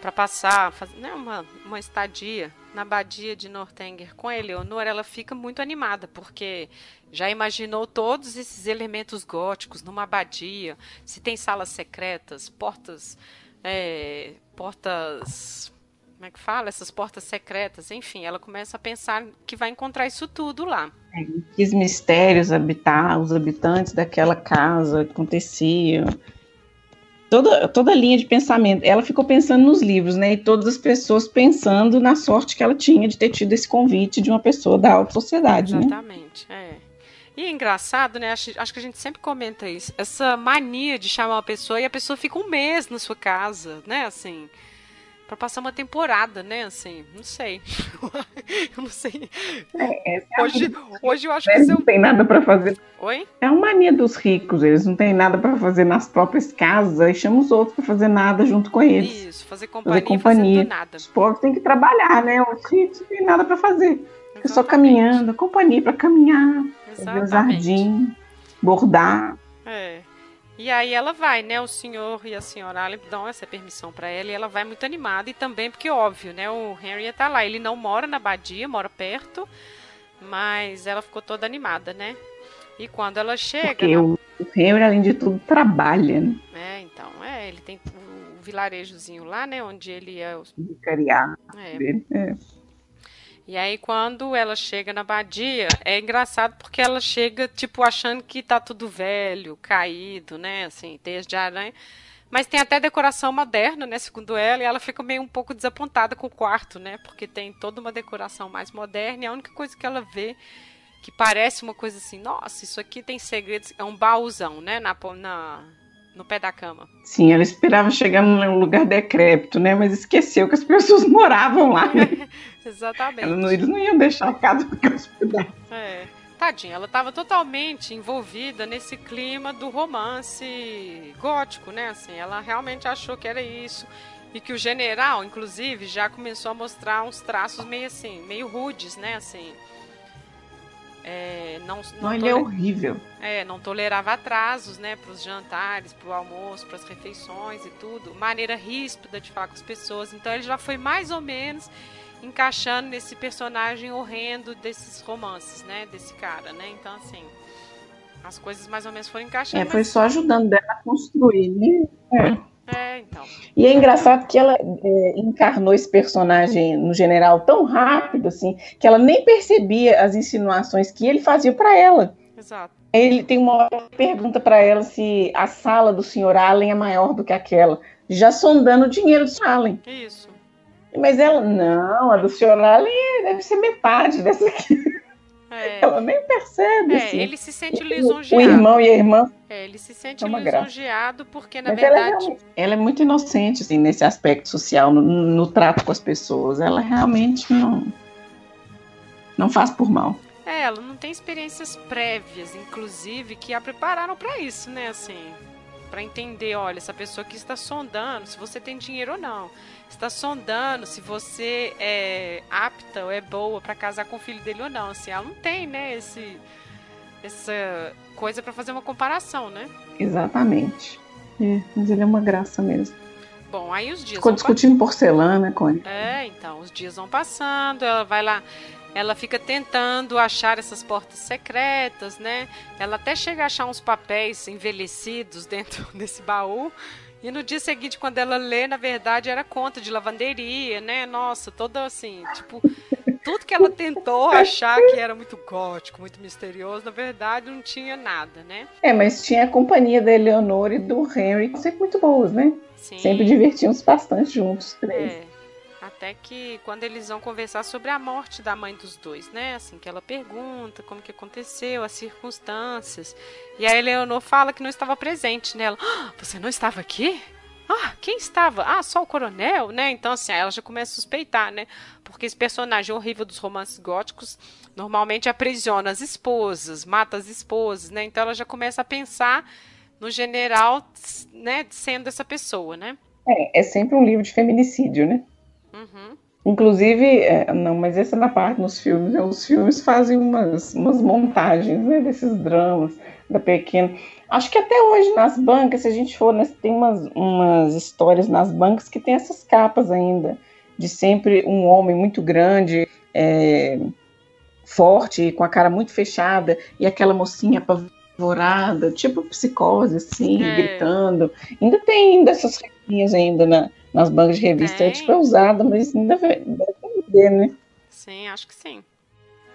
para passar, fazer né, uma, uma estadia na abadia de Northanger com a Eleonora, ela fica muito animada, porque já imaginou todos esses elementos góticos numa abadia, se tem salas secretas, portas, é, portas como é que fala? Essas portas secretas, enfim, ela começa a pensar que vai encontrar isso tudo lá. É, que mistérios habitar, os habitantes daquela casa aconteciam. Toda, toda linha de pensamento. Ela ficou pensando nos livros, né? E todas as pessoas pensando na sorte que ela tinha de ter tido esse convite de uma pessoa da alta sociedade. Né? Exatamente, né? é. E é engraçado, né? Acho, acho, que a gente sempre comenta isso. Essa mania de chamar uma pessoa e a pessoa fica um mês na sua casa, né? Assim para passar uma temporada, né? Assim, não sei. eu não sei. É, é hoje, hoje eu acho que não tem nada para fazer. Oi? É uma mania dos ricos, eles não têm nada para fazer nas próprias casas e chamam os outros para fazer nada junto com eles. Isso, fazer companhia, fazer companhia. nada. Os pobres têm que trabalhar, né? Os ricos não têm nada para fazer. Fica só caminhando, companhia para caminhar, o jardim, bordar. É. E aí ela vai, né? O senhor e a senhora Allen dão essa permissão para ela e ela vai muito animada e também porque óbvio, né? O Henry tá lá, ele não mora na abadia, mora perto, mas ela ficou toda animada, né? E quando ela chega, porque o Henry além de tudo trabalha, né? É, então, é, ele tem o vilarejozinho lá, né, onde ele é o vicariado. É. é. E aí, quando ela chega na abadia, é engraçado porque ela chega, tipo, achando que tá tudo velho, caído, né? Assim, teias de aranha. Mas tem até decoração moderna, né? Segundo ela, e ela fica meio um pouco desapontada com o quarto, né? Porque tem toda uma decoração mais moderna e a única coisa que ela vê que parece uma coisa assim, nossa, isso aqui tem segredos, é um baúzão, né? Na, na, no pé da cama. Sim, ela esperava chegar num lugar decrépito, né? Mas esqueceu que as pessoas moravam lá. Né? Exatamente. Não, eles não iam deixar a casa ficar hospedada. É. Tadinha, ela estava totalmente envolvida nesse clima do romance gótico, né? Assim, ela realmente achou que era isso. E que o general, inclusive, já começou a mostrar uns traços meio assim, meio rudes, né? Assim, é, não, não, não ele é horrível. É, não tolerava atrasos, né, para os jantares, para o almoço, para as refeições e tudo. Maneira ríspida de falar com as pessoas. Então ele já foi mais ou menos encaixando nesse personagem horrendo desses romances, né, desse cara, né? Então assim, as coisas mais ou menos foram encaixando. É, foi só ajudando ela a construir, né? É. É, então. E é engraçado que ela é, encarnou esse personagem no general tão rápido, assim, que ela nem percebia as insinuações que ele fazia para ela. Exato. Ele tem uma pergunta para ela se a sala do Sr. Allen é maior do que aquela, já sondando o dinheiro do Sr. Allen. Isso. Mas ela, não, a do Sr. Allen deve ser metade dessa aqui. É. Ela nem percebe. É, assim. ele se sente lisonjeado. O irmão e a irmã. É, ele se sente é lisonjeado graça. porque, na Mas verdade. Ela é, ela é, muito inocente, assim, nesse aspecto social, no, no, trato com as pessoas. Ela realmente não. Não faz por mal. É, ela não tem experiências prévias, inclusive, que a prepararam para isso, né? Assim, para entender, olha, essa pessoa que está sondando se você tem dinheiro ou não está sondando se você é apta ou é boa para casar com o filho dele ou não. Assim, ela não tem, né, esse, essa coisa para fazer uma comparação, né? Exatamente. É, mas ele é uma graça mesmo. Bom, aí os dias. Ficou discutindo porcelana, Cone. É, então, os dias vão passando, ela vai lá. Ela fica tentando achar essas portas secretas, né? Ela até chega a achar uns papéis envelhecidos dentro desse baú. E no dia seguinte, quando ela lê, na verdade, era conta de lavanderia, né? Nossa, toda assim, tipo, tudo que ela tentou achar que era muito gótico, muito misterioso, na verdade não tinha nada, né? É, mas tinha a companhia da Eleonora e do Henry, sempre muito boas, né? Sim. Sempre divertíamos bastante juntos, três. É. Até que quando eles vão conversar sobre a morte da mãe dos dois, né? Assim, que ela pergunta como que aconteceu, as circunstâncias. E a Eleonor fala que não estava presente nela. Né? Ah, você não estava aqui? Ah, quem estava? Ah, só o coronel, né? Então, assim, ela já começa a suspeitar, né? Porque esse personagem horrível dos romances góticos normalmente aprisiona as esposas, mata as esposas, né? Então ela já começa a pensar no general, né, sendo essa pessoa, né? É, é sempre um livro de feminicídio, né? Uhum. Inclusive, é, não, mas essa é na parte nos filmes, né? Os filmes fazem umas, umas montagens, né, desses dramas da pequena. Acho que até hoje nas bancas, se a gente for, né, tem umas, umas histórias nas bancas que tem essas capas ainda, de sempre um homem muito grande, é, forte, com a cara muito fechada, e aquela mocinha apavorada, tipo psicose, assim, é. gritando. Ainda tem dessas revistinhas ainda na, nas bancas de revista, é tipo é usada, mas ainda deve vender, né? Sim, acho que sim.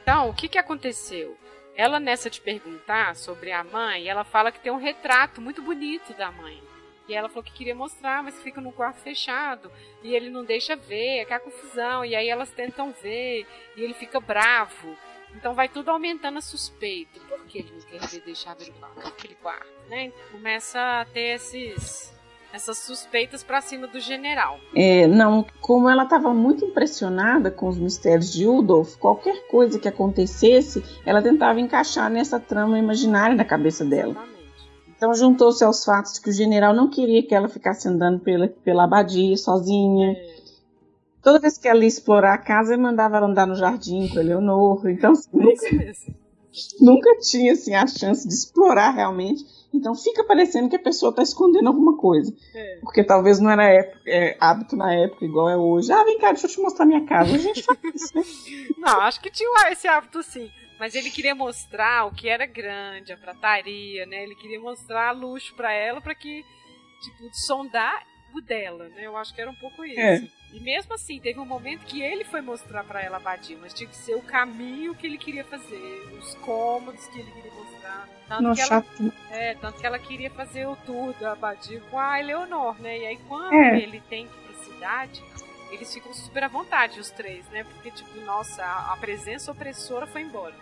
Então, o que, que aconteceu? Ela, nessa de perguntar sobre a mãe, ela fala que tem um retrato muito bonito da mãe. E ela falou que queria mostrar, mas fica no quarto fechado. E ele não deixa ver, é aquela confusão. E aí elas tentam ver, e ele fica bravo. Então vai tudo aumentando a suspeita. Por que ele não quer ver deixar ver aquele quarto, né? Começa a ter esses essas suspeitas para cima do general. É, não, como ela estava muito impressionada com os mistérios de Udolf, qualquer coisa que acontecesse, ela tentava encaixar nessa trama imaginária na cabeça dela. Exatamente. Então juntou-se aos fatos de que o general não queria que ela ficasse andando pela, pela abadia sozinha. É. Toda vez que ela ia explorar a casa, ele mandava ela andar no jardim com a Eleonor. Então, nunca, nunca tinha assim, a chance de explorar realmente então fica parecendo que a pessoa está escondendo alguma coisa. É. Porque talvez não era época, é, hábito na época igual é hoje. Ah, vem cá, deixa eu te mostrar minha casa. A gente faz isso, né? Não, acho que tinha esse hábito sim. Mas ele queria mostrar o que era grande, a prataria, né? Ele queria mostrar luxo para ela, para que, tipo, sondar o dela, né? Eu acho que era um pouco isso. É. E mesmo assim, teve um momento que ele foi mostrar para ela a Badia, mas tinha que ser o caminho que ele queria fazer, os cômodos que ele queria mostrar. Tanto, Não, que, ela, chato. é, tanto que ela queria fazer o tour da Badia com a Eleonor, né? E aí quando é. ele tem que ir pra cidade, eles ficam super à vontade, os três, né? Porque, tipo, nossa, a presença opressora foi embora.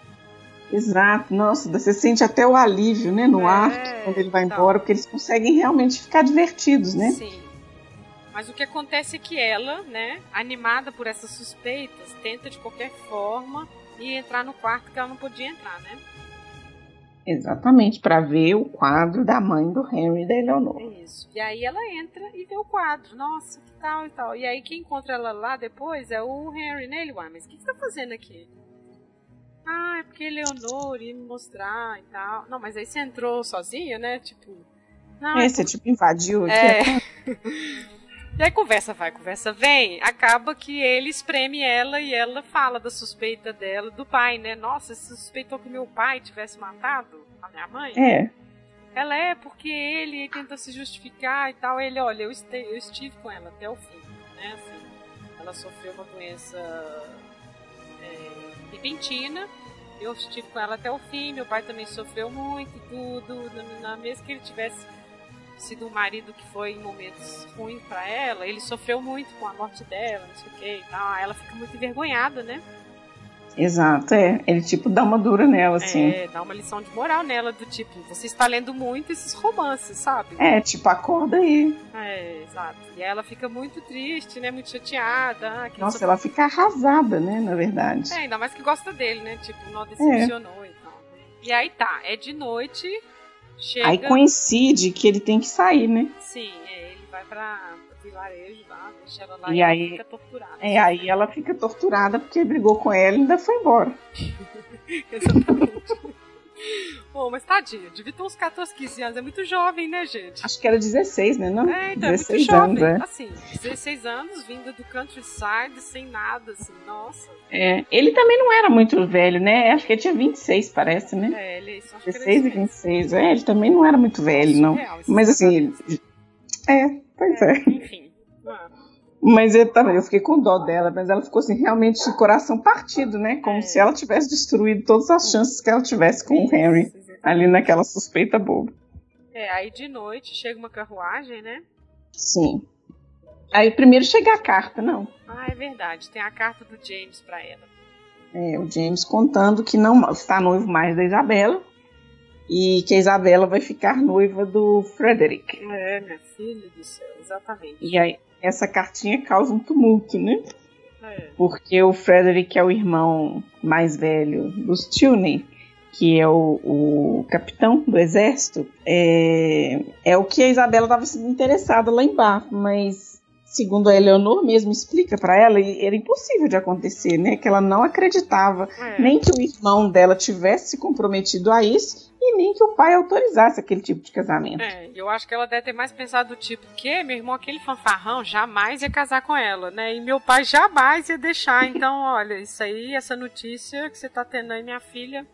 Exato, nossa, você sente até o alívio, né, no é, quando ele vai então. embora, porque eles conseguem realmente ficar divertidos, né? Sim. Mas o que acontece é que ela, né, animada por essas suspeitas, tenta de qualquer forma ir entrar no quarto que ela não podia entrar, né? Exatamente, para ver o quadro da mãe do Henry e da Eleanor. Isso. E aí ela entra e vê o quadro. Nossa, que tal e tal. E aí quem encontra ela lá depois é o Henry, né? Ele, uai, mas o que você tá fazendo aqui? Ah, é porque Eleonor ia me mostrar e tal. Não, mas aí você entrou sozinha, né? Tipo. Não, é, você tipo invadiu. É. E aí conversa vai, conversa vem, acaba que ele espreme ela e ela fala da suspeita dela, do pai, né? Nossa, você suspeitou que meu pai tivesse matado a minha mãe? É. Ela é porque ele tenta se justificar e tal. Ele, olha, eu, este, eu estive com ela até o fim, né? Assim, ela sofreu uma doença é, repentina. Eu estive com ela até o fim. Meu pai também sofreu muito, tudo. Na, na mesma que ele tivesse sido um marido que foi em momentos ruins para ela, ele sofreu muito com a morte dela, não sei o que e tal. Ela fica muito envergonhada, né? Exato, é. Ele tipo dá uma dura nela, assim. É, dá uma lição de moral nela, do tipo, você está lendo muito esses romances, sabe? É, tipo, acorda aí. É, exato. E ela fica muito triste, né? Muito chateada. Ah, Nossa, ela fica arrasada, né? Na verdade. É, ainda mais que gosta dele, né? Tipo, não decepcionou é. e tal. Né? E aí tá, é de noite, Chega... Aí coincide que ele tem que sair, né? Sim, é, ele vai pra vilarejo lá, deixa ela lá e, e aí, fica torturada. É, aí ela fica torturada porque brigou com ela e ainda foi embora. Exatamente. Pô, mas tadinha, devia ter uns 14, 15 anos. É muito jovem, né, gente? Acho que era 16, né? Não? É, então 16 é muito jovem. Anos, é. Assim, 16 anos, vindo do countryside, sem nada, assim, nossa. É, ele também não era muito velho, né? Acho que ele tinha 26, parece, né? É, ele só 16 e 26. É, ele também não era muito velho, não. mas assim, ele... é, pois é. é. Enfim. Ah. Mas eu também, eu fiquei com dó dela, mas ela ficou assim, realmente de coração partido, né? Como é. se ela tivesse destruído todas as chances que ela tivesse com Isso, o Henry exatamente. ali naquela suspeita boba. É, aí de noite chega uma carruagem, né? Sim. Aí primeiro chega a carta, não. Ah, é verdade. Tem a carta do James para ela. É, o James contando que não está noivo mais da Isabela e que a Isabela vai ficar noiva do Frederick. É, minha filha do céu, exatamente. E aí essa cartinha causa um tumulto, né? É. Porque o Frederick é o irmão mais velho dos Tilney, que é o, o capitão do exército, é, é o que a Isabela estava sendo interessada lá embaixo, mas segundo a Eleonor mesmo explica para ela, era impossível de acontecer, né? Que ela não acreditava é. nem que o irmão dela tivesse se comprometido a isso e nem que o pai autorizasse aquele tipo de casamento. É, eu acho que ela deve ter mais pensado do tipo, que meu irmão, aquele fanfarrão, jamais ia casar com ela, né? E meu pai jamais ia deixar. Então, olha, isso aí, essa notícia que você tá tendo aí, minha filha.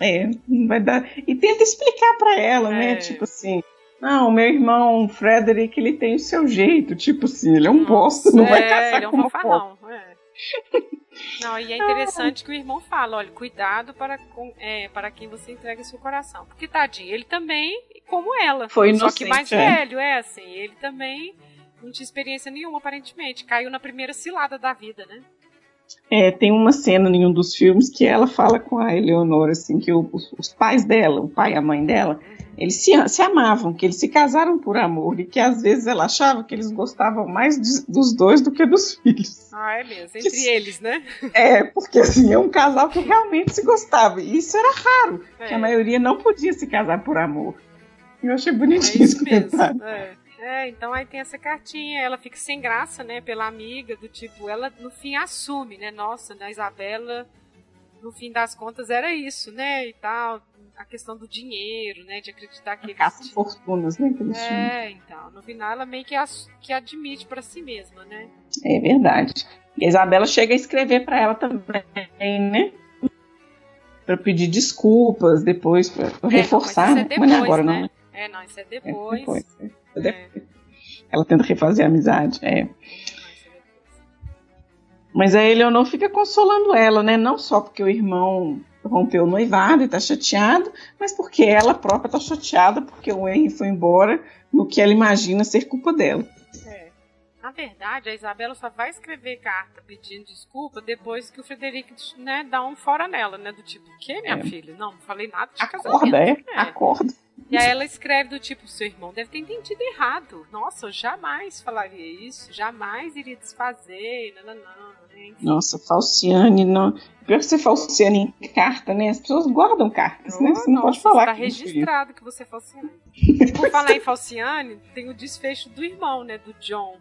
É, vai dar. E tenta explicar para ela, né? é. né? Tipo assim, não, meu irmão Frederick, ele tem o seu jeito, tipo assim, ele é um bosta, não é, vai casar ele é um com fanfarrão. Não, e é interessante que o irmão fala, olha, cuidado para, com, é, para quem você entrega seu coração. Porque, tadinho, ele também, como ela. Foi inocente, Só que mais é. velho, é assim, ele também não tinha experiência nenhuma, aparentemente. Caiu na primeira cilada da vida, né? É, tem uma cena em um dos filmes que ela fala com a Eleonora, assim, que o, os, os, pais dela, o pai e a mãe dela, eles se, se, amavam, que eles se casaram por amor e que às vezes ela achava que eles gostavam mais de, dos dois do que dos filhos. Ah, é mesmo, entre que, eles, né? É, porque assim, é um casal que realmente se gostava. E isso era raro, é. que a maioria não podia se casar por amor. Eu achei bonitinho é esse comentário. É. É, então aí tem essa cartinha, ela fica sem graça, né, pela amiga, do tipo, ela no fim assume, né, nossa, na Isabela, no fim das contas era isso, né, e tal, a questão do dinheiro, né, de acreditar que... Caça fortunas, né, É, então, no final ela meio que, que admite para si mesma, né. É verdade. E a Isabela chega a escrever para ela também, né, para pedir desculpas depois, para é, reforçar, mas, é depois, mas agora né? não. É, não, isso é depois. É depois é. É. Ela tenta refazer a amizade, é. Mas a Eleonor fica consolando ela, né? Não só porque o irmão rompeu o noivado e tá chateado, mas porque ela própria tá chateada porque o Henry foi embora no que ela imagina ser culpa dela. É. Na verdade, a Isabela só vai escrever carta pedindo desculpa depois que o Frederico né, dá um fora nela, né? Do tipo, que minha é. filha? Não, não falei nada de Acorda, casamento. É, é. Acorda. E aí ela escreve do tipo, seu irmão deve ter entendido errado. Nossa, eu jamais falaria isso, jamais iria desfazer, não, não, não. Nossa, Falciane, não. Pior que você Falciane em carta, né? As pessoas guardam cartas, oh, né? Você não nossa, pode falar. Tá registrado que você é Falciane. Por falar em Falciane, tem o desfecho do irmão, né? Do John.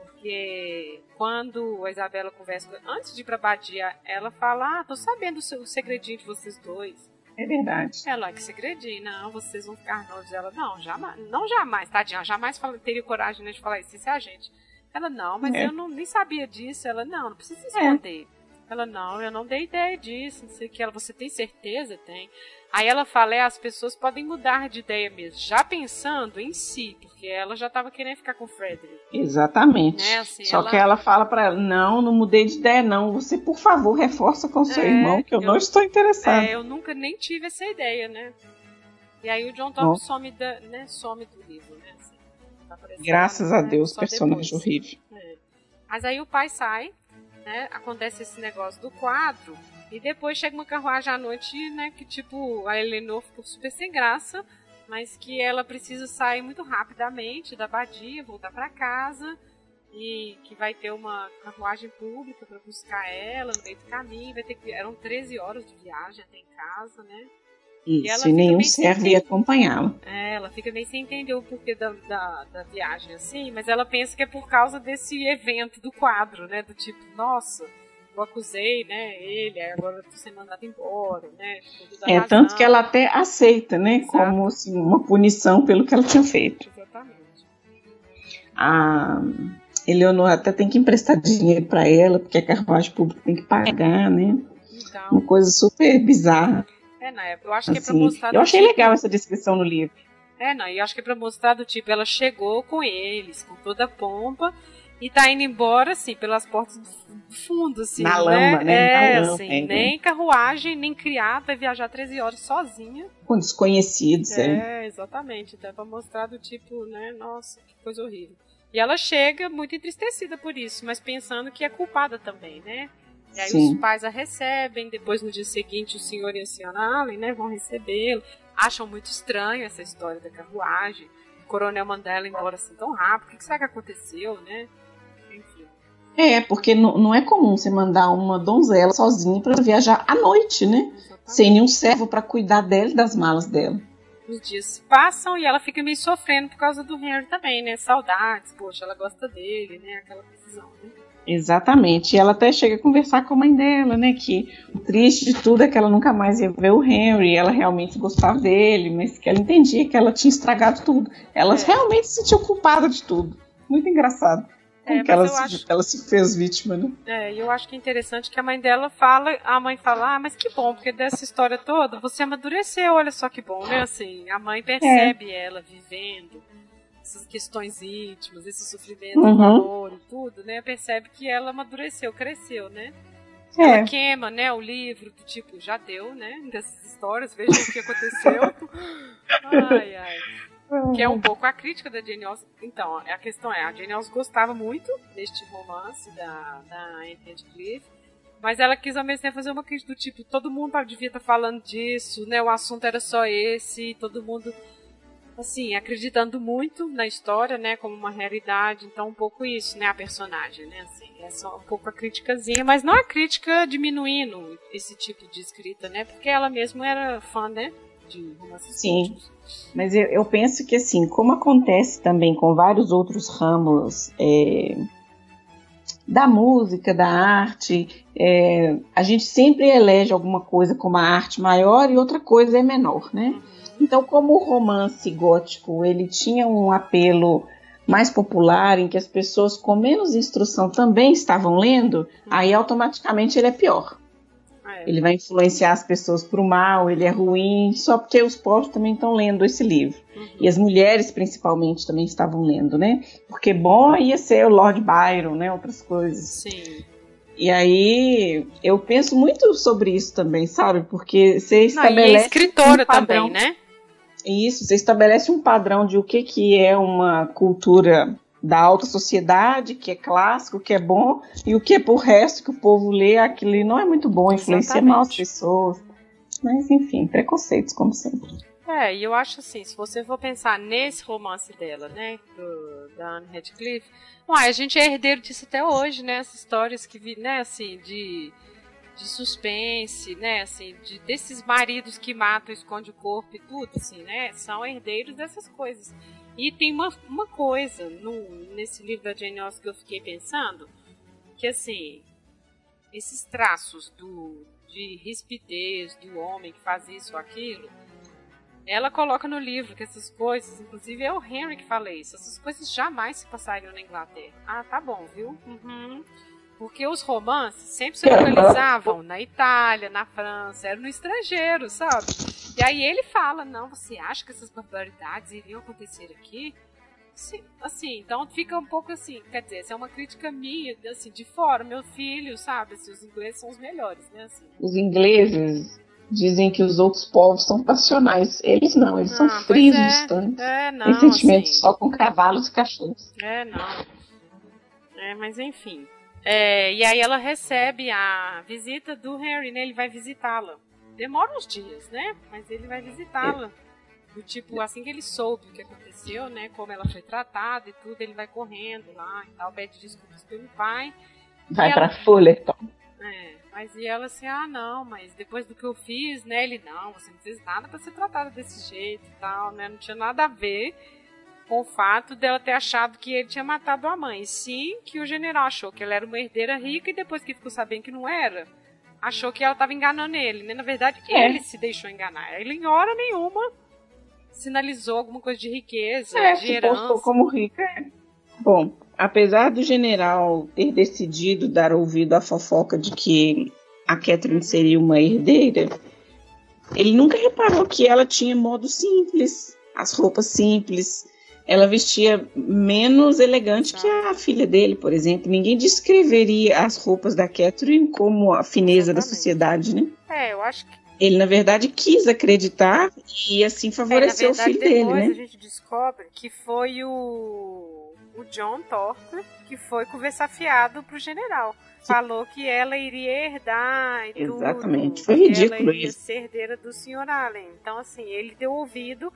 Porque quando a Isabela conversa, antes de ir pra Badia, ela fala: Ah, tô sabendo o segredinho de vocês dois. É verdade. Ela que segredinho, não, vocês vão ficar noivos. Ela, não, jamais, não jamais, tadinha, jamais teria coragem né, de falar isso, isso é a gente. Ela, não, mas é. eu não, nem sabia disso. Ela, não, não precisa é. esconder. É. Ela, não, eu não dei ideia disso, não sei o que. Ela, você tem certeza? Tem. Aí ela fala, é, as pessoas podem mudar de ideia mesmo, já pensando em si, porque ela já estava querendo ficar com o Frederick. Exatamente. Né? Assim, Só ela... que ela fala para ela, não, não mudei de ideia não, você por favor reforça com seu é, irmão que eu, eu, não estou interessada. É, eu nunca nem tive essa ideia, né? E aí o John Top some, da, né, some do livro, né? Tá Graças a né? Deus, personagem depois. horrível. É. Mas aí o pai sai, né? Acontece esse negócio do quadro e depois chega uma carruagem à noite, né? Que tipo, a Eleanor ficou super sem graça, mas que ela precisa sair muito rapidamente da abadia, voltar para casa. E que vai ter uma carruagem pública para buscar ela no meio do caminho. Vai ter que, eram 13 horas de viagem até em casa, né? Isso, e, e nenhum serve acompanhá-la. É, ela fica meio sem entender o porquê da, da, da, viagem assim, mas ela pensa que é por causa desse evento do quadro, né? Do tipo, nossa, eu acusei, né, ele, agora tô sendo mandado embora, né? É, razão. tanto que ela até aceita, né, Exato. como assim, uma punição pelo que ela tinha feito. Exatamente. A Eleonora até tem que emprestar dinheiro para ela, porque a carruagem pública tem que pagar, né? Então, uma coisa super bizarra. É, na época, eu acho que é pra assim, mostrar. Eu achei tipo... legal essa descrição no livro. É, não, e acho que é pra mostrar do tipo, ela chegou com eles, com toda a pompa, e tá indo embora, assim, pelas portas do fundo, assim. Na né? lama, né? É, lama, assim, é, nem é. carruagem, nem criado, vai viajar 13 horas sozinha. Com desconhecidos, é. É, exatamente. Até pra mostrar do tipo, né, nossa, que coisa horrível. E ela chega muito entristecida por isso, mas pensando que é culpada também, né? E aí Sim. os pais a recebem, depois no dia seguinte o senhor e a senhora Allen, né, vão recebê-lo. Acham muito estranho essa história da carruagem. O coronel Mandela embora assim tão rápido. O que será que aconteceu, né? Enfim. É, porque não, não é comum você mandar uma donzela sozinha para viajar à noite, né? Exatamente. Sem nenhum servo para cuidar dela e das malas dela. Os dias se passam e ela fica meio sofrendo por causa do Henry também, né? Saudades, poxa, ela gosta dele, né? Aquela decisão, né? Exatamente. E ela até chega a conversar com a mãe dela, né? Que o triste de tudo é que ela nunca mais ia ver o Henry. Ela realmente gostava dele, mas que ela entendia que ela tinha estragado tudo. Ela é. realmente se sentiu culpada de tudo. Muito engraçado. É, que ela, acho... ela se fez vítima, né? É, e eu acho que é interessante que a mãe dela fala, a mãe fala, ah, mas que bom, porque dessa história toda você amadureceu, olha só que bom, né? Assim, a mãe percebe é. ela vivendo essas questões íntimas, esse sofrimento uhum. amor e tudo, né? Percebe que ela amadureceu, cresceu, né? É. Ela queima, né, o livro do tipo, já deu, né? Dessas histórias, veja o que aconteceu. ai, ai. Que é um pouco a crítica da Jane Austen. Então, a questão é, a Jane Austen gostava muito deste romance da, da Anne Radcliffe, mas ela quis ao mesmo tempo fazer uma crítica do tipo, todo mundo devia estar falando disso, né? O assunto era só esse, todo mundo assim, acreditando muito na história, né, como uma realidade, então um pouco isso, né, a personagem, né, assim, é só um pouco a criticazinha, mas não a crítica diminuindo esse tipo de escrita, né, porque ela mesma era fã, né, de romances Sim, mas eu, eu, penso que, assim, como acontece também com vários outros ramos é, da música, da arte, é, a gente sempre elege alguma coisa como a arte maior e outra coisa é menor, né, uhum. Então, como o romance gótico ele tinha um apelo mais popular, em que as pessoas com menos instrução também estavam lendo, aí automaticamente ele é pior. Ah, é. Ele vai influenciar as pessoas para o mal, ele é ruim, só porque os povos também estão lendo esse livro. Uhum. E as mulheres, principalmente, também estavam lendo, né? Porque bom ia ser o Lord Byron, né? Outras coisas. Sim. E aí, eu penso muito sobre isso também, sabe? Porque você estabelece. Não, e é escritora um também, né? Isso, você estabelece um padrão de o que, que é uma cultura da alta sociedade, que é clássico, que é bom, e o que é pro resto que o povo lê, aquilo não é muito bom, influencia mal as pessoas. Mas enfim, preconceitos, como sempre. É, e eu acho assim, se você for pensar nesse romance dela, né, do, da Anne Radcliffe, uai, a gente é herdeiro disso até hoje, né, essas histórias que, vi, né, assim, de de suspense, né, assim, de, desses maridos que matam, esconde o corpo e tudo, assim, né, são herdeiros dessas coisas. E tem uma, uma coisa no, nesse livro da Jane Austen que eu fiquei pensando, que assim, esses traços do, de rispidez do homem que faz isso ou aquilo, ela coloca no livro que essas coisas, inclusive é o Henry que fala isso, essas coisas jamais se passariam na Inglaterra. Ah, tá bom, viu? Uhum. Porque os romances sempre se localizavam na Itália, na França, era no estrangeiro, sabe? E aí ele fala: não, você acha que essas barbaridades iriam acontecer aqui? Sim, assim, então fica um pouco assim, quer dizer, essa é uma crítica minha, assim, de fora, meu filho, sabe? Assim, os ingleses são os melhores, né? Assim. Os ingleses dizem que os outros povos são passionais. Eles não, eles ah, são frios, é. distantes. É, não, Tem sentimentos assim, só com cavalos e cachorros. É, não. É, mas enfim. É, e aí ela recebe a visita do Harry, né? Ele vai visitá-la. Demora uns dias, né? Mas ele vai visitá-la. Do tipo, assim que ele soube o que aconteceu, né? Como ela foi tratada e tudo, ele vai correndo lá e tal, pede desculpas pelo pai. Vai pra ela... Fullerton. É, mas e ela assim, ah não, mas depois do que eu fiz, né? Ele, não, você não fez nada para ser tratada desse jeito e tal, né? Não tinha nada a ver com o fato dela ter achado que ele tinha matado a mãe. Sim, que o general achou que ela era uma herdeira rica e depois que ficou sabendo que não era, achou que ela estava enganando ele. Né? Na verdade, é. ele se deixou enganar. Ele, em hora nenhuma, sinalizou alguma coisa de riqueza, é, de herança. como rica. É. Bom, apesar do general ter decidido dar ouvido à fofoca de que a Catherine seria uma herdeira, ele nunca reparou que ela tinha modo simples, as roupas simples, ela vestia menos elegante que a filha dele, por exemplo. Ninguém descreveria as roupas da Catherine como a fineza Exatamente. da sociedade, né? É, eu acho que. Ele, na verdade, quis acreditar e assim favoreceu é, verdade, o filho dele, né? a gente descobre que foi o, o John Thorpe, que foi conversar fiado pro general. Falou que ela iria herdar e Exatamente. tudo. Foi ridículo ela iria isso. ser herdeira do Sr. Allen. Então, assim, ele deu ouvido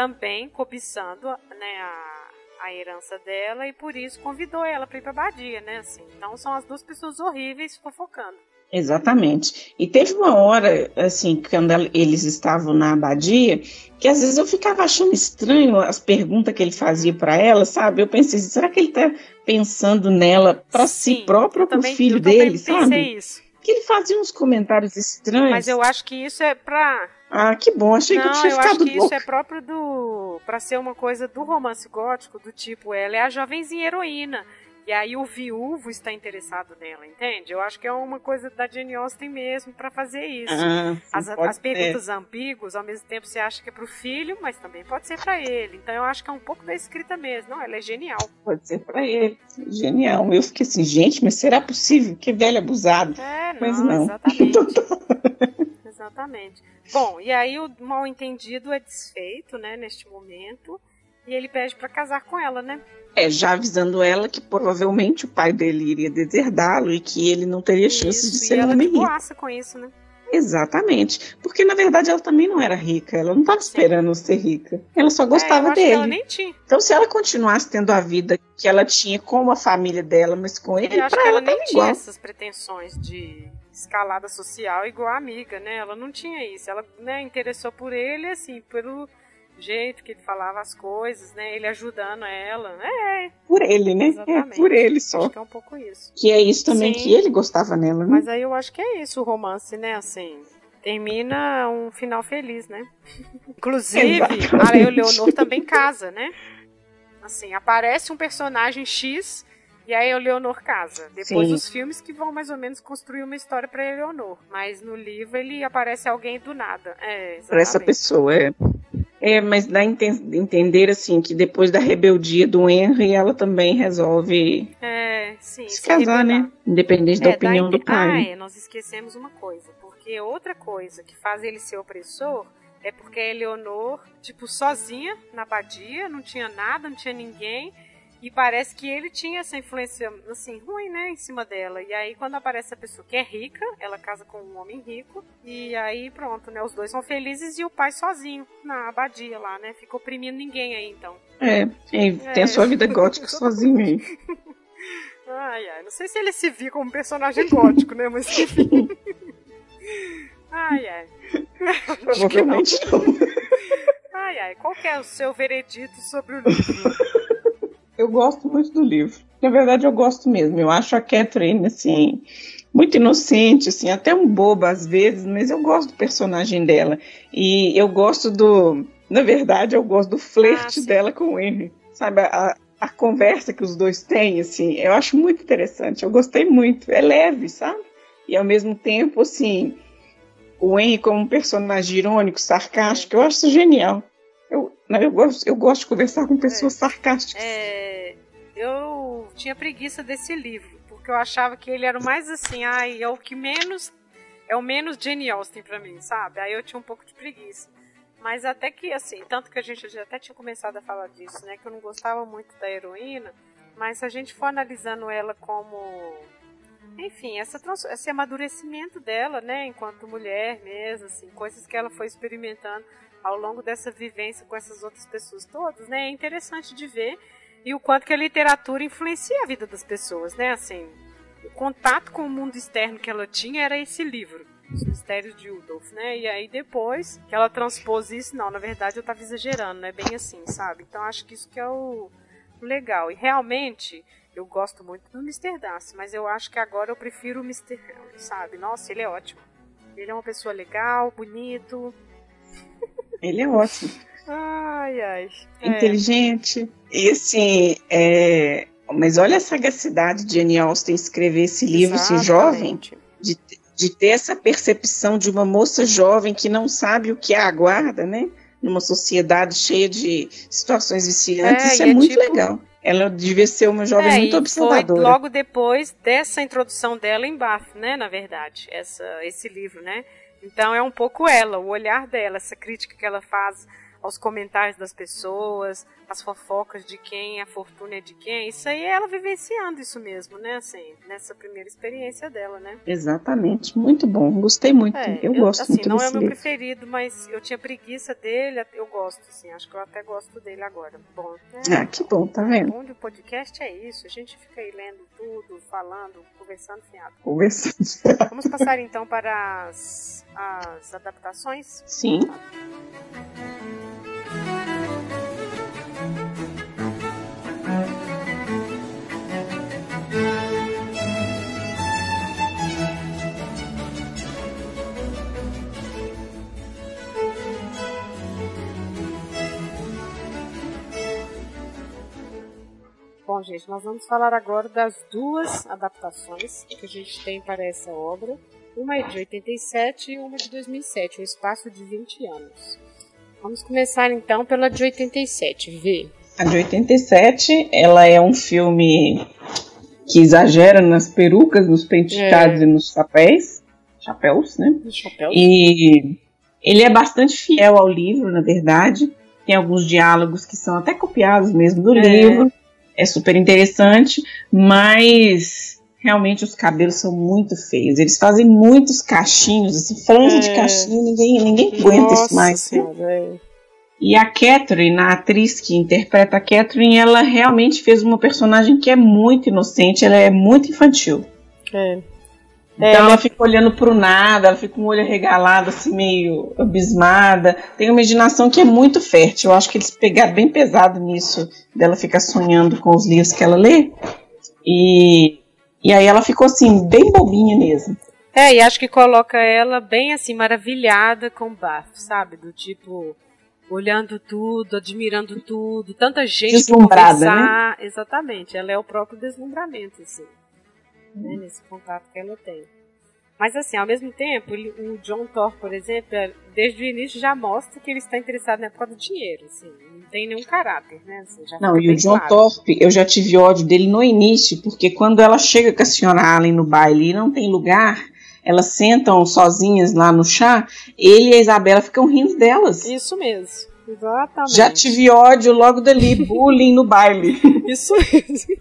também cobiçando né, a, a herança dela e por isso convidou ela para ir pra Badia, né? Assim, então são as duas pessoas horríveis fofocando. Exatamente. E teve uma hora, assim, quando eles estavam na abadia, que às vezes eu ficava achando estranho as perguntas que ele fazia para ela, sabe? Eu pensei, será que ele tá pensando nela para si próprio ou pro também, filho dele, sabe? Isso. Que ele fazia uns comentários estranhos. Mas eu acho que isso é pra. Ah, que bom, achei Não, que eu tinha eu acho ficado que louca. isso é próprio do. pra ser uma coisa do romance gótico, do tipo, ela é a jovenzinha heroína. E aí o viúvo está interessado nela, entende? Eu acho que é uma coisa da Jane Austen mesmo para fazer isso. Ah, sim, as, as perguntas ambíguas, ao mesmo tempo você acha que é pro filho, mas também pode ser para ele. Então eu acho que é um pouco da escrita mesmo. Não, ela é genial. Pode ser para ele. Genial. Eu fiquei assim, gente, mas será possível? Que velho abusado. É, não, Mas não. exatamente. Exatamente. Bom, e aí o mal entendido é desfeito, né, neste momento. E ele pede para casar com ela, né? É, já avisando ela que provavelmente o pai dele iria deserdá-lo e que ele não teria chance de ser e um ela homem rico. com isso, né? Exatamente. Porque na verdade ela também não era rica, ela não estava esperando ser rica. Ela só É, gostava que dele. ela nem tinha. Então, se ela continuasse tendo a vida que ela tinha com a família dela, mas com ele, Eu acho que ela ela nem tava tinha igual. essas pretensões de escalada social igual a amiga, né? Ela não tinha isso. Ela né, interessou por ele, assim, pelo jeito que ele falava as coisas, né? Ele ajudando ela. É, Por ele, né? É, por ele só. acho que é um pouco isso. Que é isso também Sim. que ele gostava nela, né? Mas aí eu acho que é isso o romance, né? Assim, termina um final feliz, né? Inclusive, a Eleonor também casa, né? Assim, aparece um personagem X e a Eleonor casa. Depois Sim. os filmes que vão mais ou menos construir uma história pra Eleonor. Mas no livro ele aparece alguém do nada. É, Pra essa pessoa, é. É, mas dá a enten- entender, assim, que depois da rebeldia do Henry, ela também resolve É, sim. se se casar, rebelar. né? Independente da É, dá opinião do pai. Ah, é, nós esquecemos uma coisa. Porque outra coisa que faz ele ser opressor é porque a Eleonor, tipo, sozinha na abadia, não tinha nada, não tinha ninguém. E parece que ele tinha essa influência, assim, ruim, né, em cima dela. E aí, quando aparece a pessoa que é rica, ela casa com um homem rico. E aí, pronto, né, os dois são felizes e o pai sozinho na abadia lá, né? Fica oprimindo ninguém aí, então. É, e tem a sua vida gótica sozinho aí. Ai, ai, não sei se ele se via como personagem gótico, né? Mas enfim. Ai, ai. Que não. Provavelmente não. Ai, ai. Qual que é o seu veredito sobre o livro? Eu gosto muito do livro. Na verdade, eu gosto mesmo. Eu acho a Catherine, assim, muito inocente, assim, até um boba às vezes, mas eu gosto do personagem dela. E eu gosto do. Na verdade, eu gosto do Ah, flerte sim. dela com o Henry. Sabe, a, a conversa que os dois têm, assim, eu acho muito interessante. Eu gostei muito. É leve, sabe? E ao mesmo tempo, assim, o Henry como um personagem irônico, sarcástico, eu acho isso genial. Eu, eu, gosto, eu gosto de conversar com pessoas sarcásticas. É, tinha preguiça desse livro, porque eu achava que ele era o mais assim, ai, é o que menos. É o menos Jane Austen pra mim, sabe? Aí eu tinha um pouco de preguiça. Mas até que, assim, tanto que a gente até tinha começado a falar disso, né? Que eu não gostava muito da heroína, mas se a gente for analisando ela como. Enfim, essa, esse amadurecimento dela, né? Enquanto mulher mesmo, assim, coisas que ela foi experimentando ao longo dessa vivência com essas outras pessoas todas, né? É interessante de ver e o quanto que a literatura influencia a vida das pessoas, né? Assim, o contato com o mundo externo que ela tinha era esse livro, Os Mistérios de Udolf, né? E aí depois que ela transpôs isso, não, na verdade eu tava exagerando, não é bem assim, sabe? Então acho que isso que é o, o legal. E realmente eu gosto muito do Mr. Darcy, mas eu acho que agora eu prefiro o Mr. Henry, sabe? Nossa, ele é ótimo. Ele é uma pessoa legal, bonito. Ele é ótimo. Ai, ai. É. inteligente. E assim, é... mas olha a sagacidade de Jane Austen escrever esse livro, assim, jovem, de, de ter essa percepção de uma moça jovem que não sabe o que a aguarda, né? Numa sociedade cheia de situações viciantes, É, isso é é muito tipo- legal. Ela devia ser uma jovem É, muito observadora. Foi logo depois dessa introdução dela em Bath, né? Na verdade, essa, esse livro, né? Então é um pouco ela, o olhar dela, essa crítica que ela faz aos comentários das pessoas, as fofocas de quem, a fortuna é de quem. Isso aí é ela vivenciando isso mesmo, né? Assim, nessa primeira experiência dela, né? Exatamente, muito bom, gostei muito. É, eu, eu, gosto assim, muito não é o meu livro. preferido, mas eu tinha preguiça dele, eu gosto, assim, acho que eu até gosto dele agora. Bom, é, ah, que bom, tá vendo? Onde o podcast é isso, a gente fica aí lendo tudo, falando, conversando fiado. Conversando. Vamos passar então para as, as adaptações? Sim. Bom, gente, nós vamos falar agora das duas adaptações que a gente tem para essa obra. Uma é de 87 e uma de 2007, um espaço de 20 anos. Vamos começar então pela de 87, Vê. A de 87, ela é um filme que exagera nas perucas, nos penteados é. e nos chapéus. Chapéus, né? Chapéus. E ele é bastante fiel ao livro, na verdade. Tem alguns diálogos que são até copiados mesmo do é. livro. É super interessante, mas realmente os cabelos são muito feios. Eles fazem muitos cachinhos, assim, franja é. de cachinho, ninguém, ninguém aguenta isso mais. Senhora, é. E a Catherine, a atriz que interpreta a Catherine, ela realmente fez uma personagem que é muito inocente, ela é muito infantil. É. Então é, ela fica olhando pro nada, ela fica com o olho regalado, assim, meio abismada. Tem uma imaginação que é muito fértil. Eu acho que eles pegaram bem pesado nisso, dela ficar sonhando com os livros que ela lê. E e aí ela ficou assim, bem bobinha mesmo. É, e acho que coloca ela bem assim, maravilhada com o bafo, sabe? Do tipo, olhando tudo, admirando tudo, tanta gente Deslumbrada, né? Exatamente, ela é o próprio deslumbramento, assim, né, nesse contato que ela tem. Mas assim, ao mesmo tempo, o John Thor, por exemplo, é, desde o início já mostra que ele está interessado na época do dinheiro, assim, não tem nenhum caráter, né? Assim, não, e o John claro. Thorpe, eu já tive ódio dele no início, porque quando ela chega com a senhora Allen no baile e não tem lugar, elas sentam sozinhas lá no chá, ele e a Isabela ficam rindo delas. Isso mesmo. Exatamente. Já tive ódio logo dali, bullying no baile. Isso mesmo.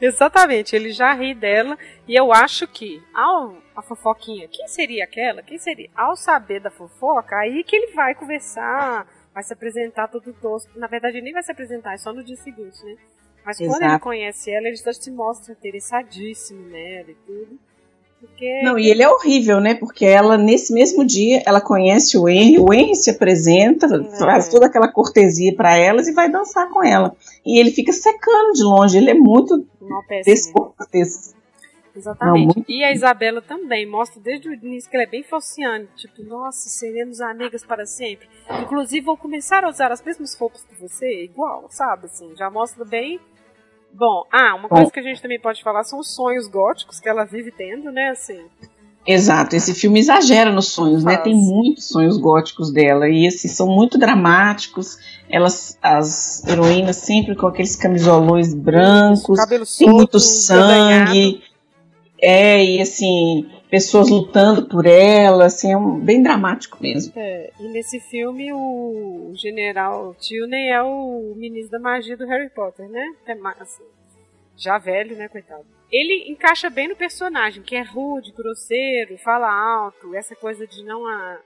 Exatamente, ele já ri dela e eu acho que ao a fofoquinha, quem seria aquela? Quem seria? Ao saber da fofoca, aí que ele vai conversar, vai se apresentar todo tosco. Na verdade, ele nem vai se apresentar, é só no dia seguinte, né? Mas Exato. quando ele conhece ela, ele já se mostra interessadíssimo nela e tudo. Porque... Não, e ele é horrível, né? Porque ela, nesse mesmo dia, ela conhece o Henry, o Henry se apresenta, é. faz toda aquela cortesia para elas e vai dançar com ela. E ele fica secando de longe, ele é muito descortês. Exatamente. Não, e a Isabela também mostra desde o início que ela é bem falciane. Tipo, nossa, seremos amigas para sempre. Inclusive, vou começar a usar as mesmas roupas que você, igual, sabe? Assim, já mostra bem Bom, ah, uma coisa Bom. que a gente também pode falar são os sonhos góticos que ela vive tendo, né, assim. Exato, esse filme exagera nos sonhos, Faz. né? Tem muitos sonhos góticos dela e esses são muito dramáticos. Elas, as heroínas sempre com aqueles camisolões brancos, Cabelo tem muito sangue. É, e assim, pessoas lutando por ela, assim, é um, bem dramático mesmo. É, e nesse filme o general Tilney é o ministro da magia do Harry Potter, né? É, assim, já velho, né, coitado. Ele encaixa bem no personagem, que é rude, grosseiro, fala alto, essa coisa de não a,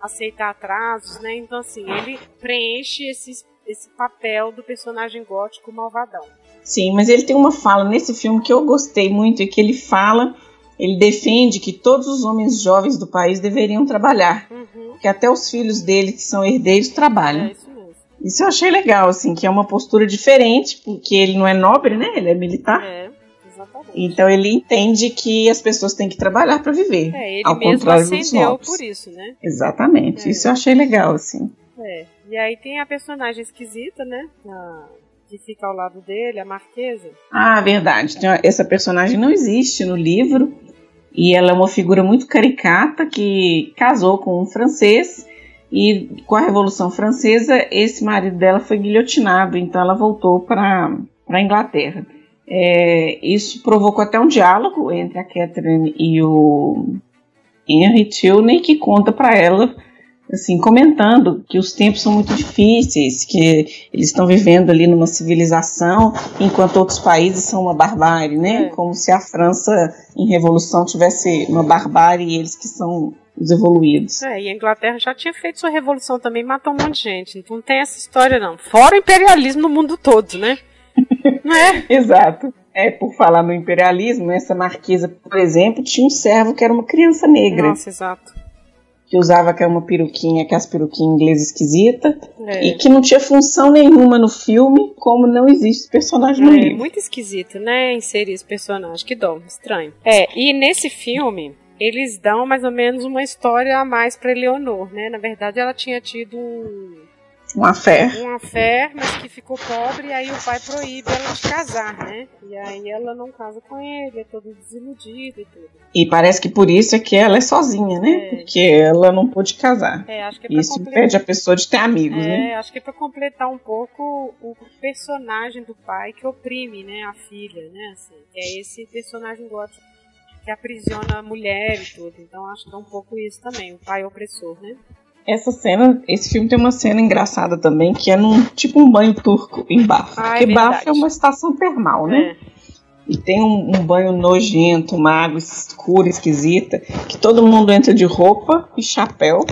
aceitar atrasos, né? Então, assim, ele preenche esse, esse papel do personagem gótico malvadão. Sim, mas ele tem uma fala nesse filme que eu gostei muito e que ele fala ele defende que todos os homens jovens do país deveriam trabalhar, uhum. que até os filhos dele que são herdeiros trabalham. É isso, isso eu achei legal, assim, que é uma postura diferente, porque ele não é nobre, né? Ele é militar. É. Exatamente. Então ele entende que as pessoas têm que trabalhar para viver. É, ele ao mesmo contrário dos nobres. por isso, né? Exatamente. É. Isso eu achei legal, assim. É. E aí tem a personagem esquisita, né? A que fica ao lado dele, a Marquesa. Ah, verdade. Essa personagem não existe no livro. E ela é uma figura muito caricata que casou com um francês e com a Revolução Francesa esse marido dela foi guilhotinado, então ela voltou para a Inglaterra. É, isso provocou até um diálogo entre a Catherine e o Henry Tilney que conta para ela assim, comentando que os tempos são muito difíceis, que eles estão vivendo ali numa civilização, enquanto outros países são uma barbárie, né? É. Como se a França em revolução tivesse uma barbárie e eles que são os evoluídos. É, e a Inglaterra já tinha feito sua revolução também, matou um monte de gente. Então não tem essa história não. Fora o imperialismo no mundo todo, né? não é? Exato. É, por falar no imperialismo, essa marquesa, por exemplo, tinha um servo que era uma criança negra. Nossa, exato. Que usava aquela peruquinha, aquelas peruquinhas inglesas esquisita é. e que não tinha função nenhuma no filme, como não existe esse personagem no é, livro. É muito esquisito, né, inserir esse personagem, que dó, estranho. É, e nesse filme, eles dão mais ou menos uma história a mais para Eleonor, né? Na verdade, ela tinha tido um uma fé. Uma fé, mas que ficou pobre, e aí o pai proíbe ela de casar, né? E aí ela não casa com ele, é todo desiludida e tudo. E parece que por isso é que ela é sozinha, né? É. Porque ela não pôde casar. É, acho que é isso completar... impede a pessoa de ter amigos, é, né? É, acho que é pra completar um pouco o personagem do pai que oprime, né, a filha, né? Assim, que é esse personagem gótico que aprisiona a mulher e tudo. Então acho que é um pouco isso também, o pai opressor, né? Essa cena, esse filme tem uma cena engraçada também, que é num tipo um banho turco em Bafo. Ah, é porque é Bafo é uma estação termal, né? É. E tem um, um, banho nojento, uma água escura, esquisita, que todo mundo entra de roupa e chapéu.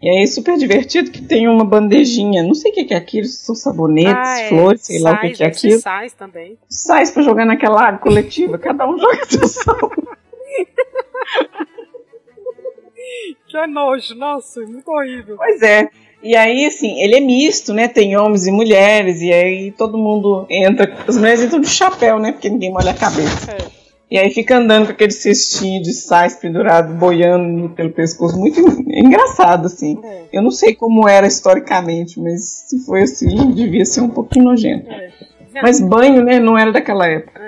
E aí é super divertido que tem uma bandejinha, não sei o que é aquilo, são sabonetes, ah, é. flores, sei sais, lá o que é aquilo. Sais também. Sais pra jogar naquela água coletiva, cada um joga seu sal. que nojo, nossa, muito horrível. Pois é. E aí, assim, ele é misto, né? Tem homens e mulheres, e aí todo mundo entra. As mulheres entram de chapéu, né? Porque ninguém molha a cabeça. É. E aí fica andando com aquele cestinho de sais pendurado, boiando pelo pescoço. Muito engraçado, assim. É. Eu não sei como era historicamente, mas se foi assim, devia ser um pouquinho nojento. É. Mas banho, né? Não era daquela época.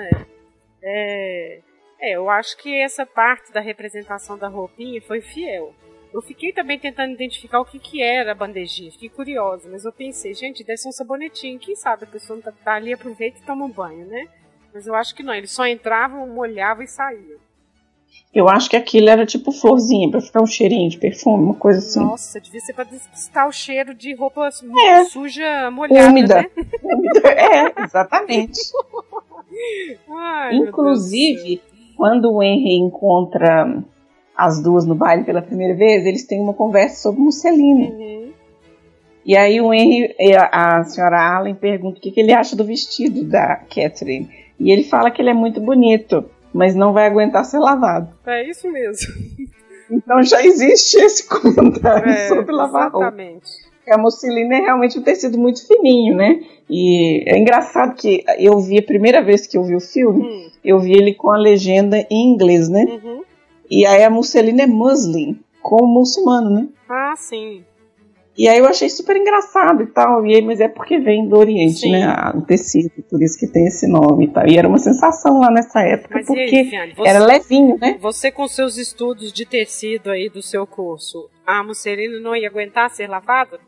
É. é. Eu acho que essa parte da representação da roupinha foi fiel. Eu fiquei também tentando identificar o que, que era a bandejinha, fiquei curiosa, mas eu pensei, gente, deve ser um sabonetinho, quem sabe a pessoa não tá, tá ali, aproveita e toma um banho, né? Mas eu acho que não, eles só entravam, molhavam e saíam. Eu acho que aquilo era tipo florzinha, pra ficar um cheirinho de perfume, uma coisa assim. Nossa, devia ser pra despistar o cheiro de roupa é. suja, molhada, Úmida. né? Úmida. É, exatamente. Ai, Inclusive, quando o Henry encontra as duas no baile pela primeira vez, eles têm uma conversa sobre Mussolini. Uhum. E aí o Henry, a senhora Allen pergunta o que, que ele acha do vestido da Catherine. E ele fala que ele é muito bonito, mas não vai aguentar ser lavado. É isso mesmo. Então já existe esse comentário é, sobre lavar exatamente. roupa a musselina é realmente um tecido muito fininho, né? E é engraçado que eu vi a primeira vez que eu vi o filme, hum. Eu vi ele com a legenda em inglês, né? Uhum. E aí a musselina é muslin, como muçulmano, né? Ah, sim. E aí eu achei super engraçado e tal, e aí, mas é porque vem do Oriente, Sim. né? O tecido, por isso que tem esse nome e tal. E era uma sensação lá nessa época, mas porque aí, você, era levinho, né? Você com seus estudos de tecido aí do seu curso, a musselina não ia aguentar ser lavada?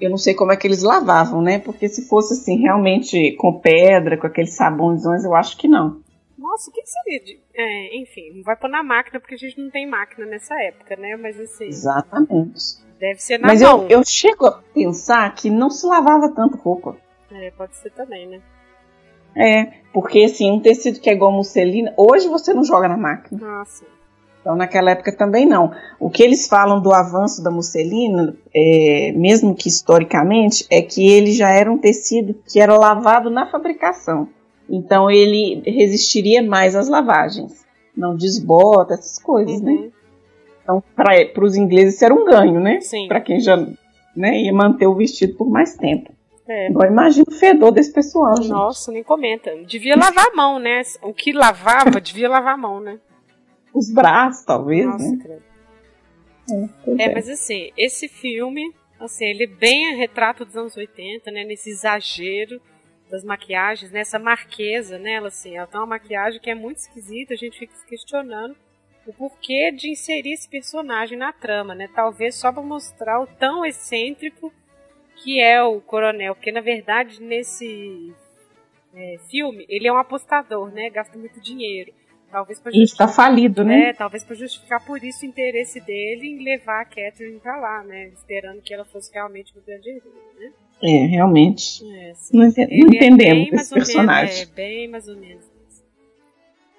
Eu não sei como é que eles lavavam, né? Porque se fosse assim, realmente com pedra, com aqueles sabões, eu acho que não. Nossa, o que seria de. É, enfim, não vai pôr na máquina porque a gente não tem máquina nessa época, né? Mas assim. Exatamente. Deve ser na Mas mão. Eu, eu chego a pensar que não se lavava tanto roupa. É, pode ser também, né? É, porque assim, um tecido que é igual musselina, hoje você não joga na máquina. Nossa. Então, naquela época também não. O que eles falam do avanço da musselina, é, mesmo que historicamente, é que ele já era um tecido que era lavado na fabricação. Então, ele resistiria mais às lavagens. Não desbota, essas coisas, né? uhum. né? Então, para os ingleses, isso era um ganho, né? Para quem já né, ia manter o vestido por mais tempo. É. Agora imagina o fedor desse pessoal. Nossa, gente. nem comenta. Devia lavar a mão, né? O que lavava, devia lavar a mão, né? os braços, talvez, Nossa, né? É, é, mas assim, esse filme, assim, ele é bem retrato dos anos 80, né? Nesse exagero das maquiagens, nessa marquesa, né? Ela, assim, ela tem uma maquiagem que é muito esquisita, a gente fica se questionando o porquê de inserir esse personagem na trama, né? Talvez só para mostrar o tão excêntrico que é o coronel, porque na verdade nesse é, filme ele é um apostador, né? Gasta muito dinheiro. Talvez pra e está falido, né? É, talvez para justificar por isso o interesse dele em levar a Catherine para lá, né? Esperando que ela fosse realmente uma grande herdeira, né? É, realmente. É, não, ent não entendemos é esse personagem. Menos, é, bem mais ou menos.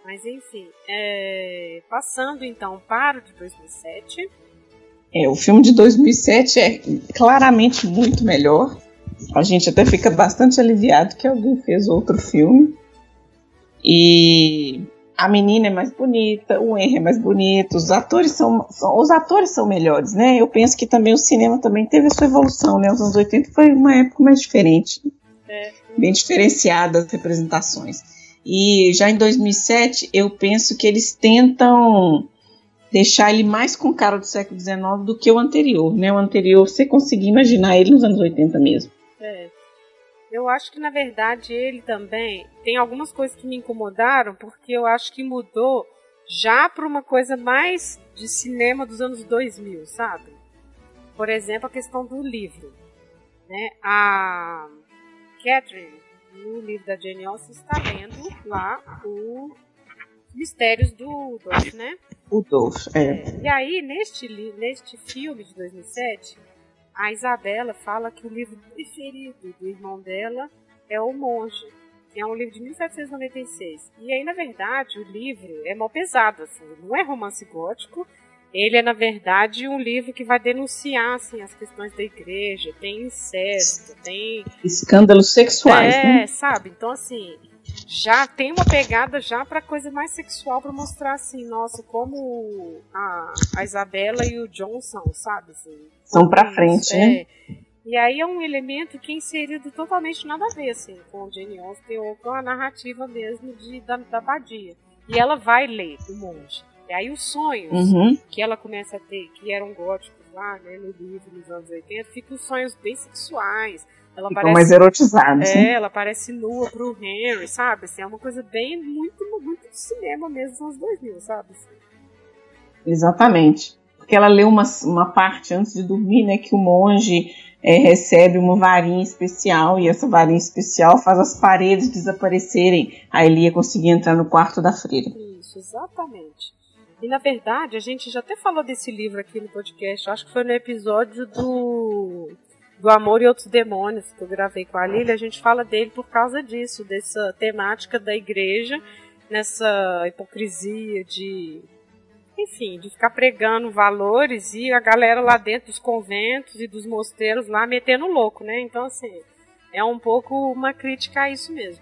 Mas enfim, é... passando então para o de 2007. É, o filme de 2007 é claramente muito melhor. A gente até fica bastante aliviado que alguém fez outro filme. E a menina é mais bonita, o Henry é mais bonito, os atores são, são, os atores são melhores, né? Eu penso que também o cinema também teve a sua evolução, né? Os anos 80 foi uma época mais diferente, é. bem diferenciada as representações. E já em 2007 eu penso que eles tentam deixar ele mais com cara do século XIX do que o anterior, né? O anterior você conseguia imaginar ele nos anos 80 mesmo. Eu acho que na verdade ele também tem algumas coisas que me incomodaram, porque eu acho que mudou já para uma coisa mais de cinema dos anos 2000, sabe? Por exemplo, a questão do livro. Né? A Catherine, no livro da Jane Austen, está lendo lá o Mistérios do Dolph, né? O Dolph, é. é. E aí, neste, neste filme de 2007, a Isabela fala que o livro preferido do irmão dela é O Monge, que é um livro de 1796. E aí, na verdade, o livro é mal pesado, assim, não é romance gótico, ele é, na verdade, um livro que vai denunciar assim, as questões da igreja, tem incesto, tem. Escândalos sexuais, é, né? sabe? Então, assim, já tem uma pegada já para coisa mais sexual para mostrar assim, nossa, como a, a Isabela e o Johnson, sabe? Assim, São para frente, é. né? E aí é um elemento que é inserido totalmente nada a ver, assim, com o Jane Austen ou com a narrativa mesmo de, da, da Badia. E ela vai ler o monge. E aí os sonhos uhum. que ela começa a ter, que eram góticos lá, né, no livro nos anos 80, ficam sonhos bem sexuais ela Ficam parece, mais erotizados. É, ela parece nua pro Henry, sabe? Assim, é uma coisa bem, muito, muito de cinema mesmo nos 2000, sabe? Exatamente. Porque ela lê uma, uma parte antes de dormir, né? Que o monge é, recebe uma varinha especial e essa varinha especial faz as paredes desaparecerem. Aí ele ia conseguir entrar no quarto da freira. Isso, exatamente. E na verdade, a gente já até falou desse livro aqui no podcast, acho que foi no episódio do do Amor e Outros Demônios, que eu gravei com a Lilia, a gente fala dele por causa disso, dessa temática da igreja, nessa hipocrisia de, enfim, de ficar pregando valores e a galera lá dentro dos conventos e dos mosteiros lá metendo louco, né? Então, assim, é um pouco uma crítica a isso mesmo.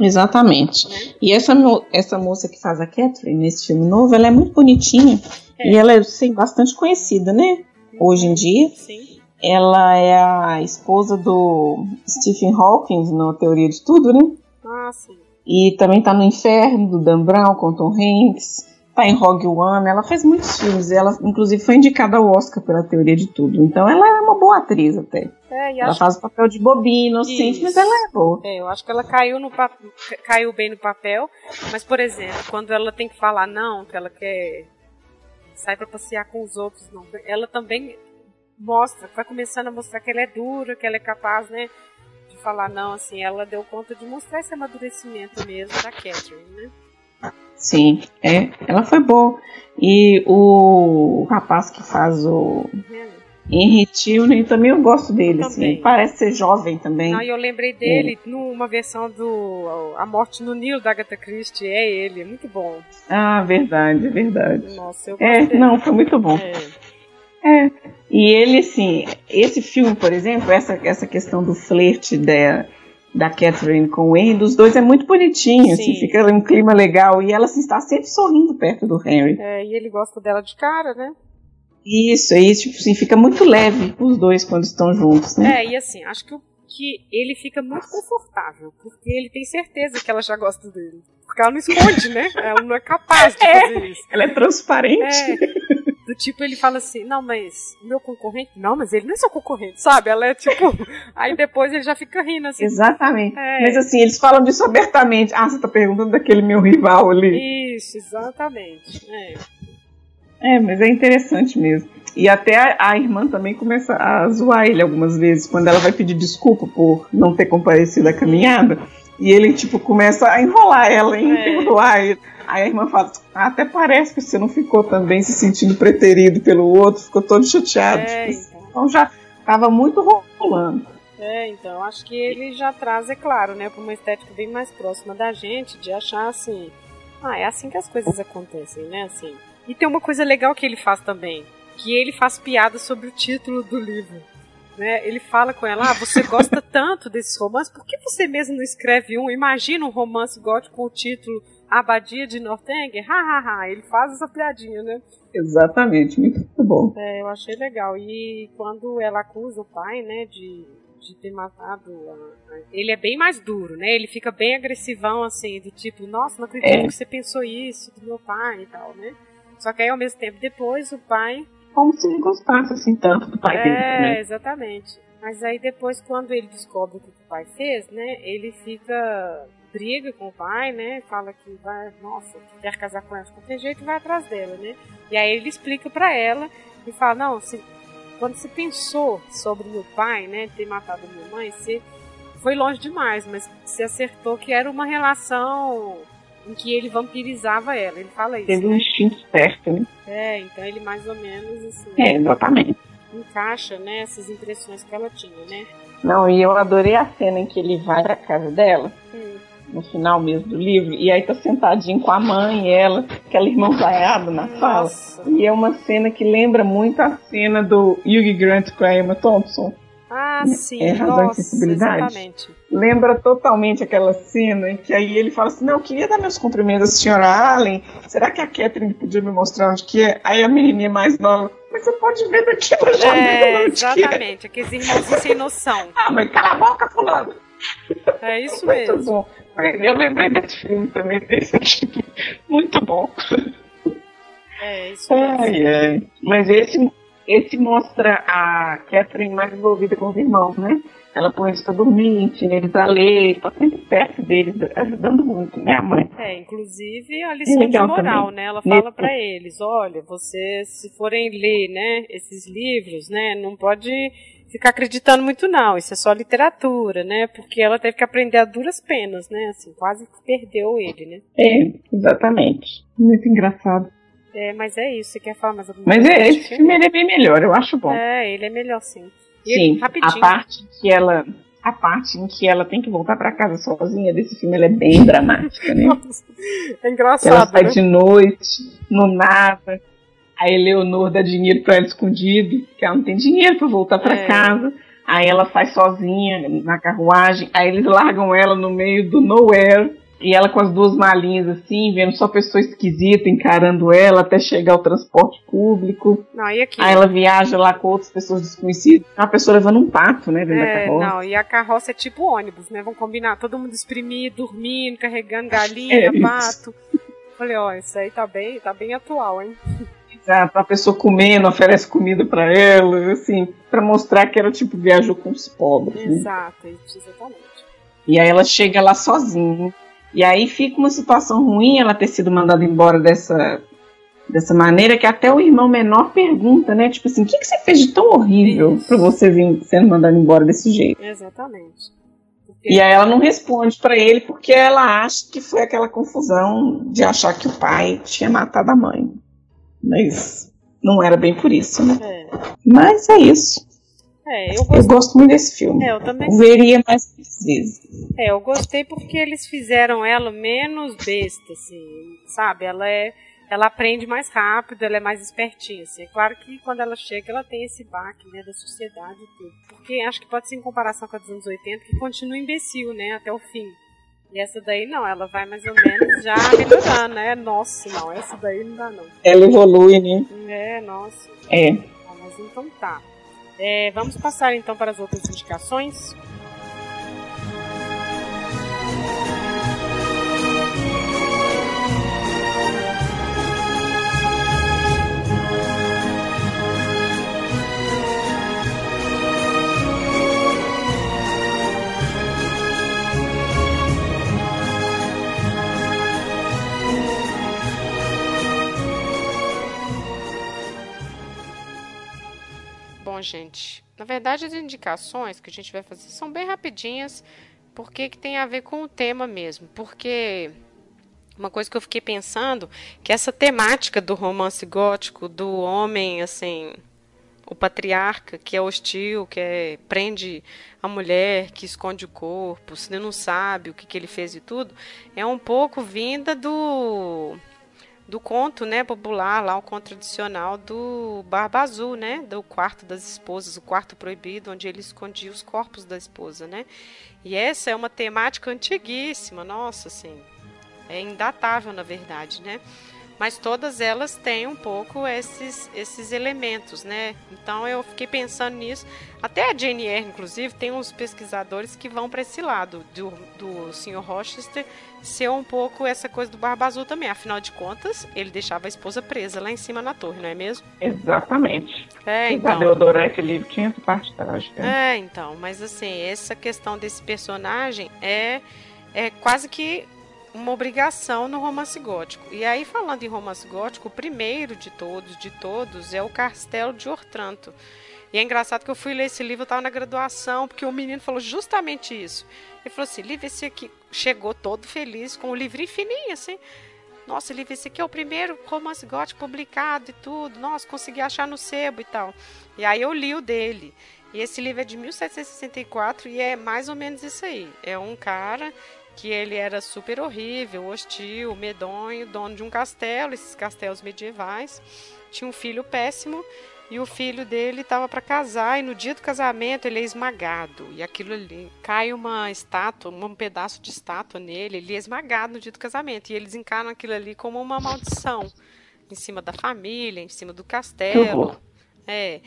Exatamente. Né? E essa, essa moça que faz a Catherine nesse filme novo, ela é muito bonitinha é. e ela é assim, bastante conhecida, né? Hoje em dia. Sim. Ela é a esposa do Stephen Hawking na Teoria de Tudo, né? Ah, sim. E também tá no Inferno, do Dan Brown, com Tom Hanks. Tá em Rogue One. Ela fez muitos filmes. Ela, inclusive, foi indicada ao Oscar pela Teoria de Tudo. Então, ela é uma boa atriz até. É, ela faz o papel de bobinha, inocente, Isso. mas ela é boa. É, eu acho que ela caiu, no caiu bem no papel. Mas, por exemplo, quando ela tem que falar não, que ela quer sair para passear com os outros, não. Ela também mostra, vai começando a mostrar que ela é dura, que ela é capaz, né? De falar não, assim, ela deu conta de mostrar esse amadurecimento mesmo da Catherine, né? Sim, é, ela foi boa. E o rapaz que faz o Henry Tilney também eu gosto dele, assim, parece ser jovem também. Ah, eu lembrei dele é. numa versão do A Morte no Nilo da Agatha Christie, é ele, é muito bom. Ah, verdade, verdade. Nossa, eu É, não, foi muito bom. É. É. E ele, assim, esse filme, por exemplo, essa, essa questão do flerte da, da Catherine com o Henry, dos dois é muito bonitinho, assim, fica um clima legal. E ela assim, está sempre sorrindo perto do Henry. É, e ele gosta dela de cara, né? Isso, aí, tipo assim, fica muito leve os dois quando estão juntos, né? É, e assim, acho que, que ele fica muito confortável, porque ele tem certeza que ela já gosta dele. Porque ela não esconde, né? Ela não é capaz de é, fazer isso. Ela é transparente. É. Do tipo, ele fala assim, não, mas meu concorrente? Não, mas ele não é seu concorrente, sabe? Ela é tipo. aí depois ele já fica rindo assim. Exatamente. É. Mas assim, eles falam disso abertamente. Ah, você tá perguntando daquele meu rival ali. Isso, exatamente. É. É, mas é interessante mesmo. E até a, a, irmã também começa a zoar ele algumas vezes, quando ela vai pedir desculpa por não ter comparecido à caminhada. E ele, tipo, começa a enrolar ela, em é. perdoar Aí a irmã fala, ah, até parece que você não ficou também se sentindo preterido pelo outro, ficou todo chateado. É, tipo, então. então já tava muito rolando. É, então, acho que ele já traz, é claro, né, para uma estética bem mais próxima da gente, de achar assim, ah, é assim que as coisas acontecem, né, assim. E tem uma coisa legal que ele faz também, que ele faz piada sobre o título do livro. Né? Ele fala com ela: ah, você gosta tanto desses romances, por que você mesmo não escreve um? Imagina um romance gótico com o título Abadia de Northanger? Ha, ha, ha. Ele faz essa piadinha, né? Exatamente, muito bom. É, eu achei legal. E quando ela acusa o pai, né, de, de ter matado. A, a... ele é bem mais duro, né? Ele fica bem agressivão, assim, do tipo, nossa, não acredito é. que você pensou isso do meu pai e tal, né? Só que aí, ao mesmo tempo, depois o pai como se ele gostasse assim tanto do pai é, dele. Né? É, exatamente. Mas aí depois, quando ele descobre o que o pai fez, né, ele fica briga com o pai, né, fala que vai, nossa, quer casar com ela de qualquer jeito, vai atrás dela, né. E aí ele explica para ela e fala, não, se, quando você pensou sobre meu pai, né, ter matado minha mãe, você foi longe demais, mas você acertou que era uma relação em que ele vampirizava ela. Ele fala isso. Teve né? um instinto certo, né? É, então ele mais ou menos assim. É, exatamente. Encaixa, né, essas impressões que ela tinha, né? Não, e eu adorei a cena em que ele vai pra casa dela. Hum. No final mesmo do livro, e aí tá sentadinho com a mãe e ela, aquela irmã vaiada na Nossa. sala. E é uma cena que lembra muito a cena do Hugh Grant com a Emma Thompson. Ah, sim. É razão Nossa, e sensibilidade. Exatamente. Lembra totalmente aquela cena em que aí ele fala assim: Não, eu queria dar meus cumprimentos à senhora Allen. Será que a Catherine podia me mostrar onde que é? Aí a menininha mais nova. Mas você pode ver daqui pra janela é, onde Exatamente, que é. aqueles irmãozinhos sem noção. ah, mas cala a boca, fulano. É isso mesmo. Muito bom. Eu lembrei desse filme também, desse tipo. Muito bom. É, isso mesmo. Ai, ai. Mas esse esse mostra a Catherine mais envolvida com os irmãos, né? Ela põe eles pra dormir, ensina eles a ler, tá sempre perto deles, ajudando muito, né, a mãe? É, inclusive a lição é de moral, também. né? Ela fala para eles, olha, vocês se forem ler, né, esses livros, né, não pode ficar acreditando muito não, isso é só literatura, né? Porque ela teve que aprender a duras penas, né? Assim, quase perdeu ele, né? É, exatamente. Muito engraçado. É, mas é isso. Você quer falar mais alguma coisa? Mas é, esse filme ele é bem melhor, eu acho bom. É, ele é melhor sim. E sim, rapidinho. a parte que ela a parte em que ela tem que voltar para casa sozinha desse filme ela é bem dramática, né? é engraçado. Ela sai né? de noite, no nada. A Eleonor dá dinheiro para ela escondido, que ela não tem dinheiro para voltar para é. casa. Aí ela sai sozinha na carruagem. Aí eles largam ela no meio do nowhere. E ela com as duas malinhas assim, vendo só pessoa esquisita encarando ela até chegar ao transporte público. Não, e? Aí ela viaja lá com outras pessoas desconhecidas. Uma pessoa levando um pato, né, dentro é, da carroça. Não, e a carroça é tipo ônibus, né? Vão combinar, todo mundo espremido, dormindo, carregando galinha, é pato. Falei, ó, isso aí tá bem, tá bem atual, hein? Exato, a pessoa comendo, oferece comida para ela, assim, para mostrar que ela, tipo, viajou com os pobres. Né? Exato, né? exatamente. E aí ela chega lá sozinha e aí fica uma situação ruim ela ter sido mandada embora dessa, dessa maneira que até o irmão menor pergunta, né? Tipo assim, o que, que você fez de tão horrível para você vir sendo mandado embora desse jeito? Exatamente. Porque... E aí ela não responde para ele porque ela acha que foi aquela confusão de achar que o pai tinha matado a mãe. Mas não era bem por isso, né? É. Mas é isso. É, eu, eu, gosto muito desse filme. É, eu também. Eu veria mais vezes. É, eu gostei porque eles fizeram ela menos besta, assim, sabe? Ela é. Ela aprende mais rápido, ela é mais espertinha, assim. É claro que quando ela chega, ela tem esse baque, né, da sociedade e tudo. Porque acho que pode ser em comparação com a dos anos 80, que continua imbecil, né, até o fim. E essa daí não, ela vai mais ou menos já melhorando, né? Nossa, não, essa daí não dá não. Ela evolui, né? É, nossa. É. mas então tá. É, vamos passar então para as outras indicações. Gente, na verdade as indicações que a gente vai fazer são bem rapidinhas, por que, que tem a ver com o tema mesmo? Porque uma coisa que eu fiquei pensando que essa temática do romance gótico, do homem assim, o patriarca que é hostil, que é, prende a mulher, que esconde o corpo, se não sabe o que, que ele fez e tudo, é um pouco vinda do do conto, né, popular lá, o conto tradicional do Barba Azul, né, do quarto das esposas, o quarto proibido, onde ele escondia os corpos da esposa, né? E essa é uma temática antiguíssima, nossa, assim, é indatável na verdade, né? Mas todas elas têm um pouco esses, esses elementos, né? Então eu fiquei pensando nisso. Até a Eyre, inclusive, tem uns pesquisadores que vão para esse lado do, do Sr. Rochester ser um pouco essa coisa do Barba Azul também. Afinal de contas, ele deixava a esposa presa lá em cima na torre, não é mesmo? Exatamente. É, então. Deodoro esse livro tinha essa parte trágica. É, então. Mas assim, essa questão desse personagem é, é quase que uma obrigação no romance gótico. E aí, falando em romance gótico, o primeiro de todos, de todos, é o Castelo de Ortranto. E é engraçado que eu fui ler esse livro, eu estava na graduação, porque o menino falou justamente isso. Ele falou assim: Livro, esse aqui chegou todo feliz com o livrinho fininho, assim. Nossa, Livro, esse aqui é o primeiro romance gótico publicado e tudo. Nossa, consegui achar no sebo e tal. E aí eu li o dele. E esse livro é de 1764 e é mais ou menos isso aí. É um cara que ele era super horrível, hostil, medonho, dono de um castelo, esses castelos medievais. Tinha um filho péssimo e o filho dele estava para casar e no dia do casamento ele é esmagado e aquilo ali cai uma estátua, um pedaço de estátua nele, ele é esmagado no dia do casamento e eles encaram aquilo ali como uma maldição em cima da família, em cima do castelo. É.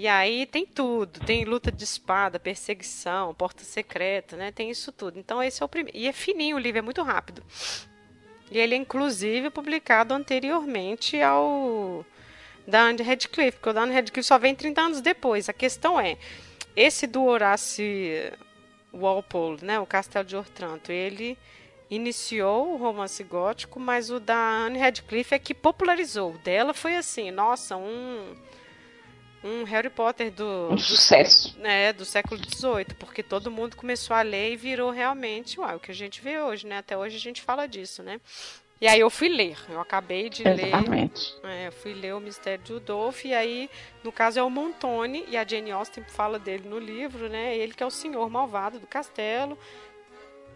E aí tem tudo, tem luta de espada, perseguição, porta secreta, né? Tem isso tudo. Então esse é o primeiro. E é fininho o livro, é muito rápido. E ele é inclusive publicado anteriormente ao da Anne Radcliffe, porque o da Anne Radcliffe só vem 30 anos depois. A questão é, esse do Horace Walpole, né, o Castelo de Otranto, ele iniciou o romance gótico, mas o da Anne Radcliffe é que popularizou. O dela foi assim, nossa, um um Harry Potter do um sucesso, do, né, do século XVIII, porque todo mundo começou a ler e virou realmente uau, o que a gente vê hoje, né? Até hoje a gente fala disso, né? E aí eu fui ler, eu acabei de Exatamente. ler. É, eu fui ler o Mistério de Udolph, e aí, no caso, é o Montone, e a Jane Austen fala dele no livro, né? Ele que é o senhor malvado do castelo.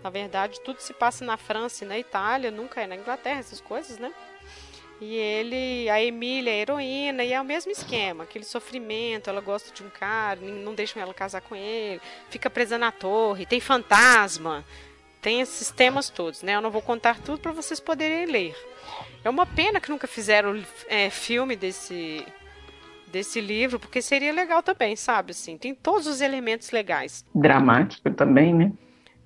Na verdade, tudo se passa na França e na Itália, nunca é na Inglaterra, essas coisas, né? E ele, a Emília é a heroína, e é o mesmo esquema, aquele sofrimento, ela gosta de um cara, não deixam ela casar com ele, fica presa na torre, tem fantasma, tem esses temas todos, né? Eu não vou contar tudo para vocês poderem ler. É uma pena que nunca fizeram é, filme desse desse livro, porque seria legal também, sabe? Assim, tem todos os elementos legais. Dramático também, né?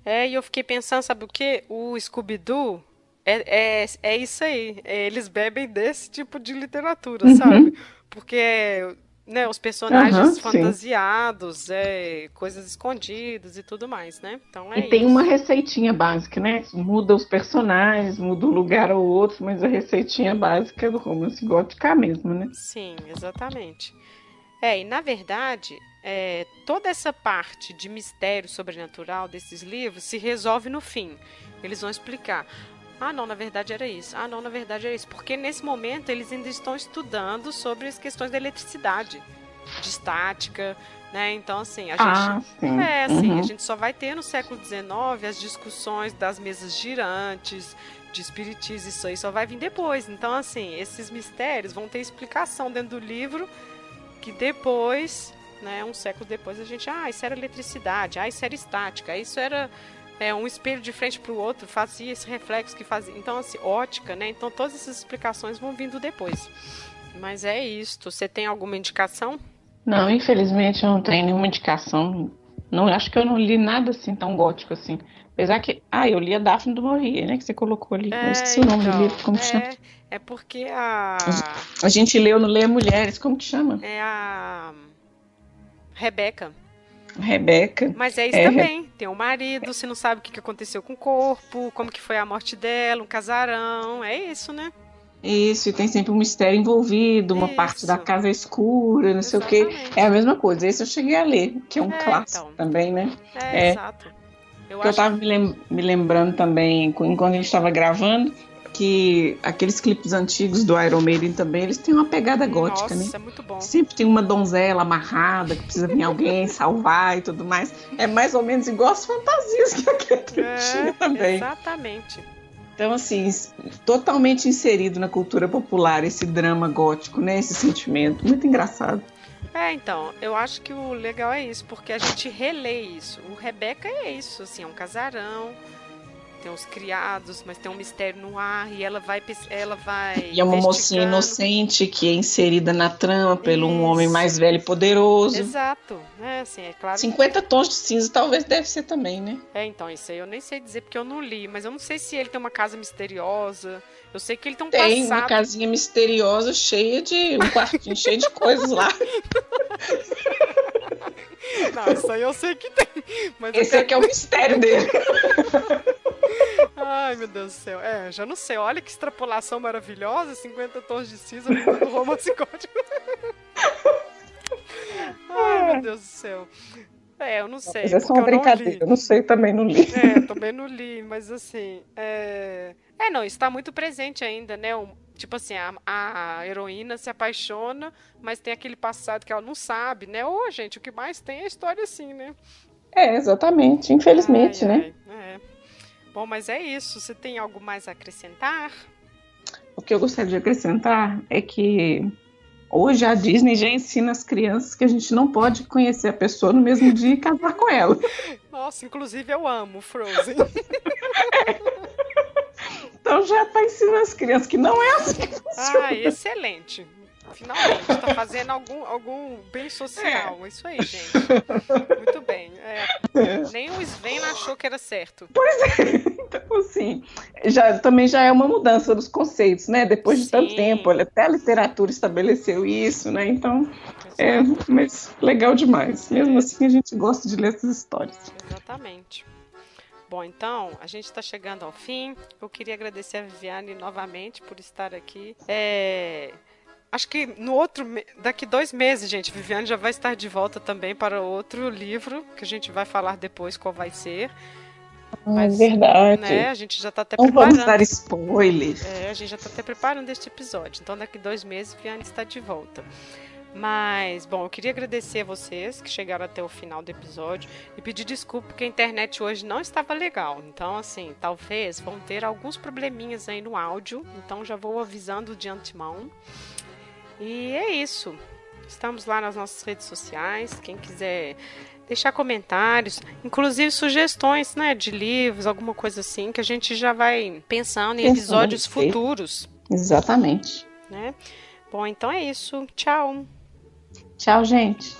É, e eu fiquei pensando, sabe o que? O Scooby-Doo é, é, é isso aí. É, eles bebem desse tipo de literatura, uhum. sabe? Porque né, os personagens uhum, fantasiados, é, coisas escondidas e tudo mais, né? Então é e tem uma receitinha básica, né? Muda os personagens, muda um lugar ou outro, mas a receitinha básica do romance gótica mesmo, né? Sim, exatamente. É, e na verdade, é, toda essa parte de mistério sobrenatural desses livros se resolve no fim. Eles vão explicar. Ah, não, na verdade era isso. Ah, não, na verdade era isso. Porque nesse momento eles ainda estão estudando sobre as questões da eletricidade, de estática, né? Então, assim, a ah, gente. Sim. É, assim, uhum. a gente só vai ter no século XIX as discussões das mesas girantes, de espiritismo, isso aí só vai vir depois. Então, assim, esses mistérios vão ter explicação dentro do livro que depois, né, um século depois, a gente, ah, isso era eletricidade, ah, isso era estática, isso era é, um espelho de frente para o outro fazia esse reflexo que fazia. Então, assim, ótica, né? Então, todas essas explicações vão vindo depois. Mas é isto. Você tem alguma indicação? Não, infelizmente eu não tenho nenhuma indicação. Não, acho que eu não li nada assim tão gótico assim. Apesar que. Ah, eu li a Daphne do Maurier, né? Que você colocou ali. É, eu esqueci então, o nome do então, livro, como é, chama? É porque a. A gente leu no Lê Mulheres, como que chama? É a. Rebeca. Rebeca. Mas é isso é... também. Tem um marido, você não sabe o que aconteceu com o corpo, como que foi a morte dela, um casarão. É isso, né? Isso, e tem sempre um mistério envolvido, uma Isso. parte da casa escura, não Exatamente. sei o quê. É a mesma coisa. Esse eu cheguei a ler, que é um é, clássico então. também, né? É, é, exato. Eu, eu tava me, me lembrando também, enquanto a gente estava gravando, que aqueles clipes antigos do Iron Maiden também, eles têm uma pegada gótica, Nossa, né? é muito bom. Sempre tem uma donzela amarrada que precisa vir alguém salvar e tudo mais. É mais ou menos igual as fantasias que aquele é, tinha também. Exatamente. Então, assim, totalmente inserido na cultura popular esse drama gótico, né? Esse sentimento. Muito engraçado. É, então, eu acho que o legal é isso, porque a gente relê isso. O Rebeca é isso, assim, é um casarão tem os criados, mas tem um mistério no ar e ela vai ela vai E é uma mocinha inocente que é inserida na trama pelo Isso. um homem mais velho e poderoso. Exato. É, assim, é claro. 50 que... tons de cinza talvez deve ser também, né? É, então, isso aí eu nem sei dizer porque eu não li, mas eu não sei se ele tem uma casa misteriosa. Eu sei que ele tem um tem passado. uma casinha misteriosa cheia de um quartinho cheio de coisas lá. Não, isso aí eu sei que tem. Mas Esse aqui é o mistério dele. Ai, meu Deus do céu. É, já não sei. Olha que extrapolação maravilhosa. 50 tons de cinza no romance gótico. Ai, meu Deus do céu. É, eu não sei. Mas é só uma brincadeira, eu não sei, também não li. É, também não li, mas assim. É, é não, está muito presente ainda, né? Um, tipo assim, a, a, heroína se apaixona, mas tem aquele passado que ela não sabe, né? Ô, gente, o que mais tem é história assim, né? É, exatamente, infelizmente, ai, né? Ai, é. Bom, mas é isso. Você tem algo mais a acrescentar? O que eu gostaria de acrescentar é que hoje a Disney já ensina as crianças que a gente não pode conhecer a pessoa no mesmo dia e casar com ela. Nossa, inclusive eu amo Frozen. Então já está ensinando as crianças que não é assim que funciona. Ah, excelente. Finalmente, está fazendo algum, algum bem social. É. Isso aí, gente. Muito bem. É. É. Nem o Sven achou que era certo. Pois é. Então, assim, já, também já é uma mudança dos conceitos, né? Depois de Sim. tanto tempo, olha, até a literatura estabeleceu isso, né? Então, é, mas legal demais. Mesmo assim, a gente gosta de ler essas histórias. Exatamente. Bom, então, a gente está chegando ao fim. Eu queria agradecer a Viviane novamente por estar aqui. É... Acho que no outro. Daqui dois meses, gente, Viviane já vai estar de volta também para outro livro, que a gente vai falar depois qual vai ser. Ah, Mas, verdade. Né, a gente já está até Não preparando. vamos dar spoilers. É, a gente já está até preparando este episódio. Então, daqui dois meses, Viviane está de volta. Mas, bom, eu queria agradecer a vocês que chegaram até o final do episódio e pedir desculpa porque a internet hoje não estava legal. Então, assim, talvez vão ter alguns probleminhas aí no áudio. Então, já vou avisando de antemão. E é isso. Estamos lá nas nossas redes sociais. Quem quiser deixar comentários, inclusive sugestões, né, de livros, alguma coisa assim, que a gente já vai pensando em pensando episódios futuros. Exatamente. Né? Bom, então é isso. Tchau. Tchau, gente.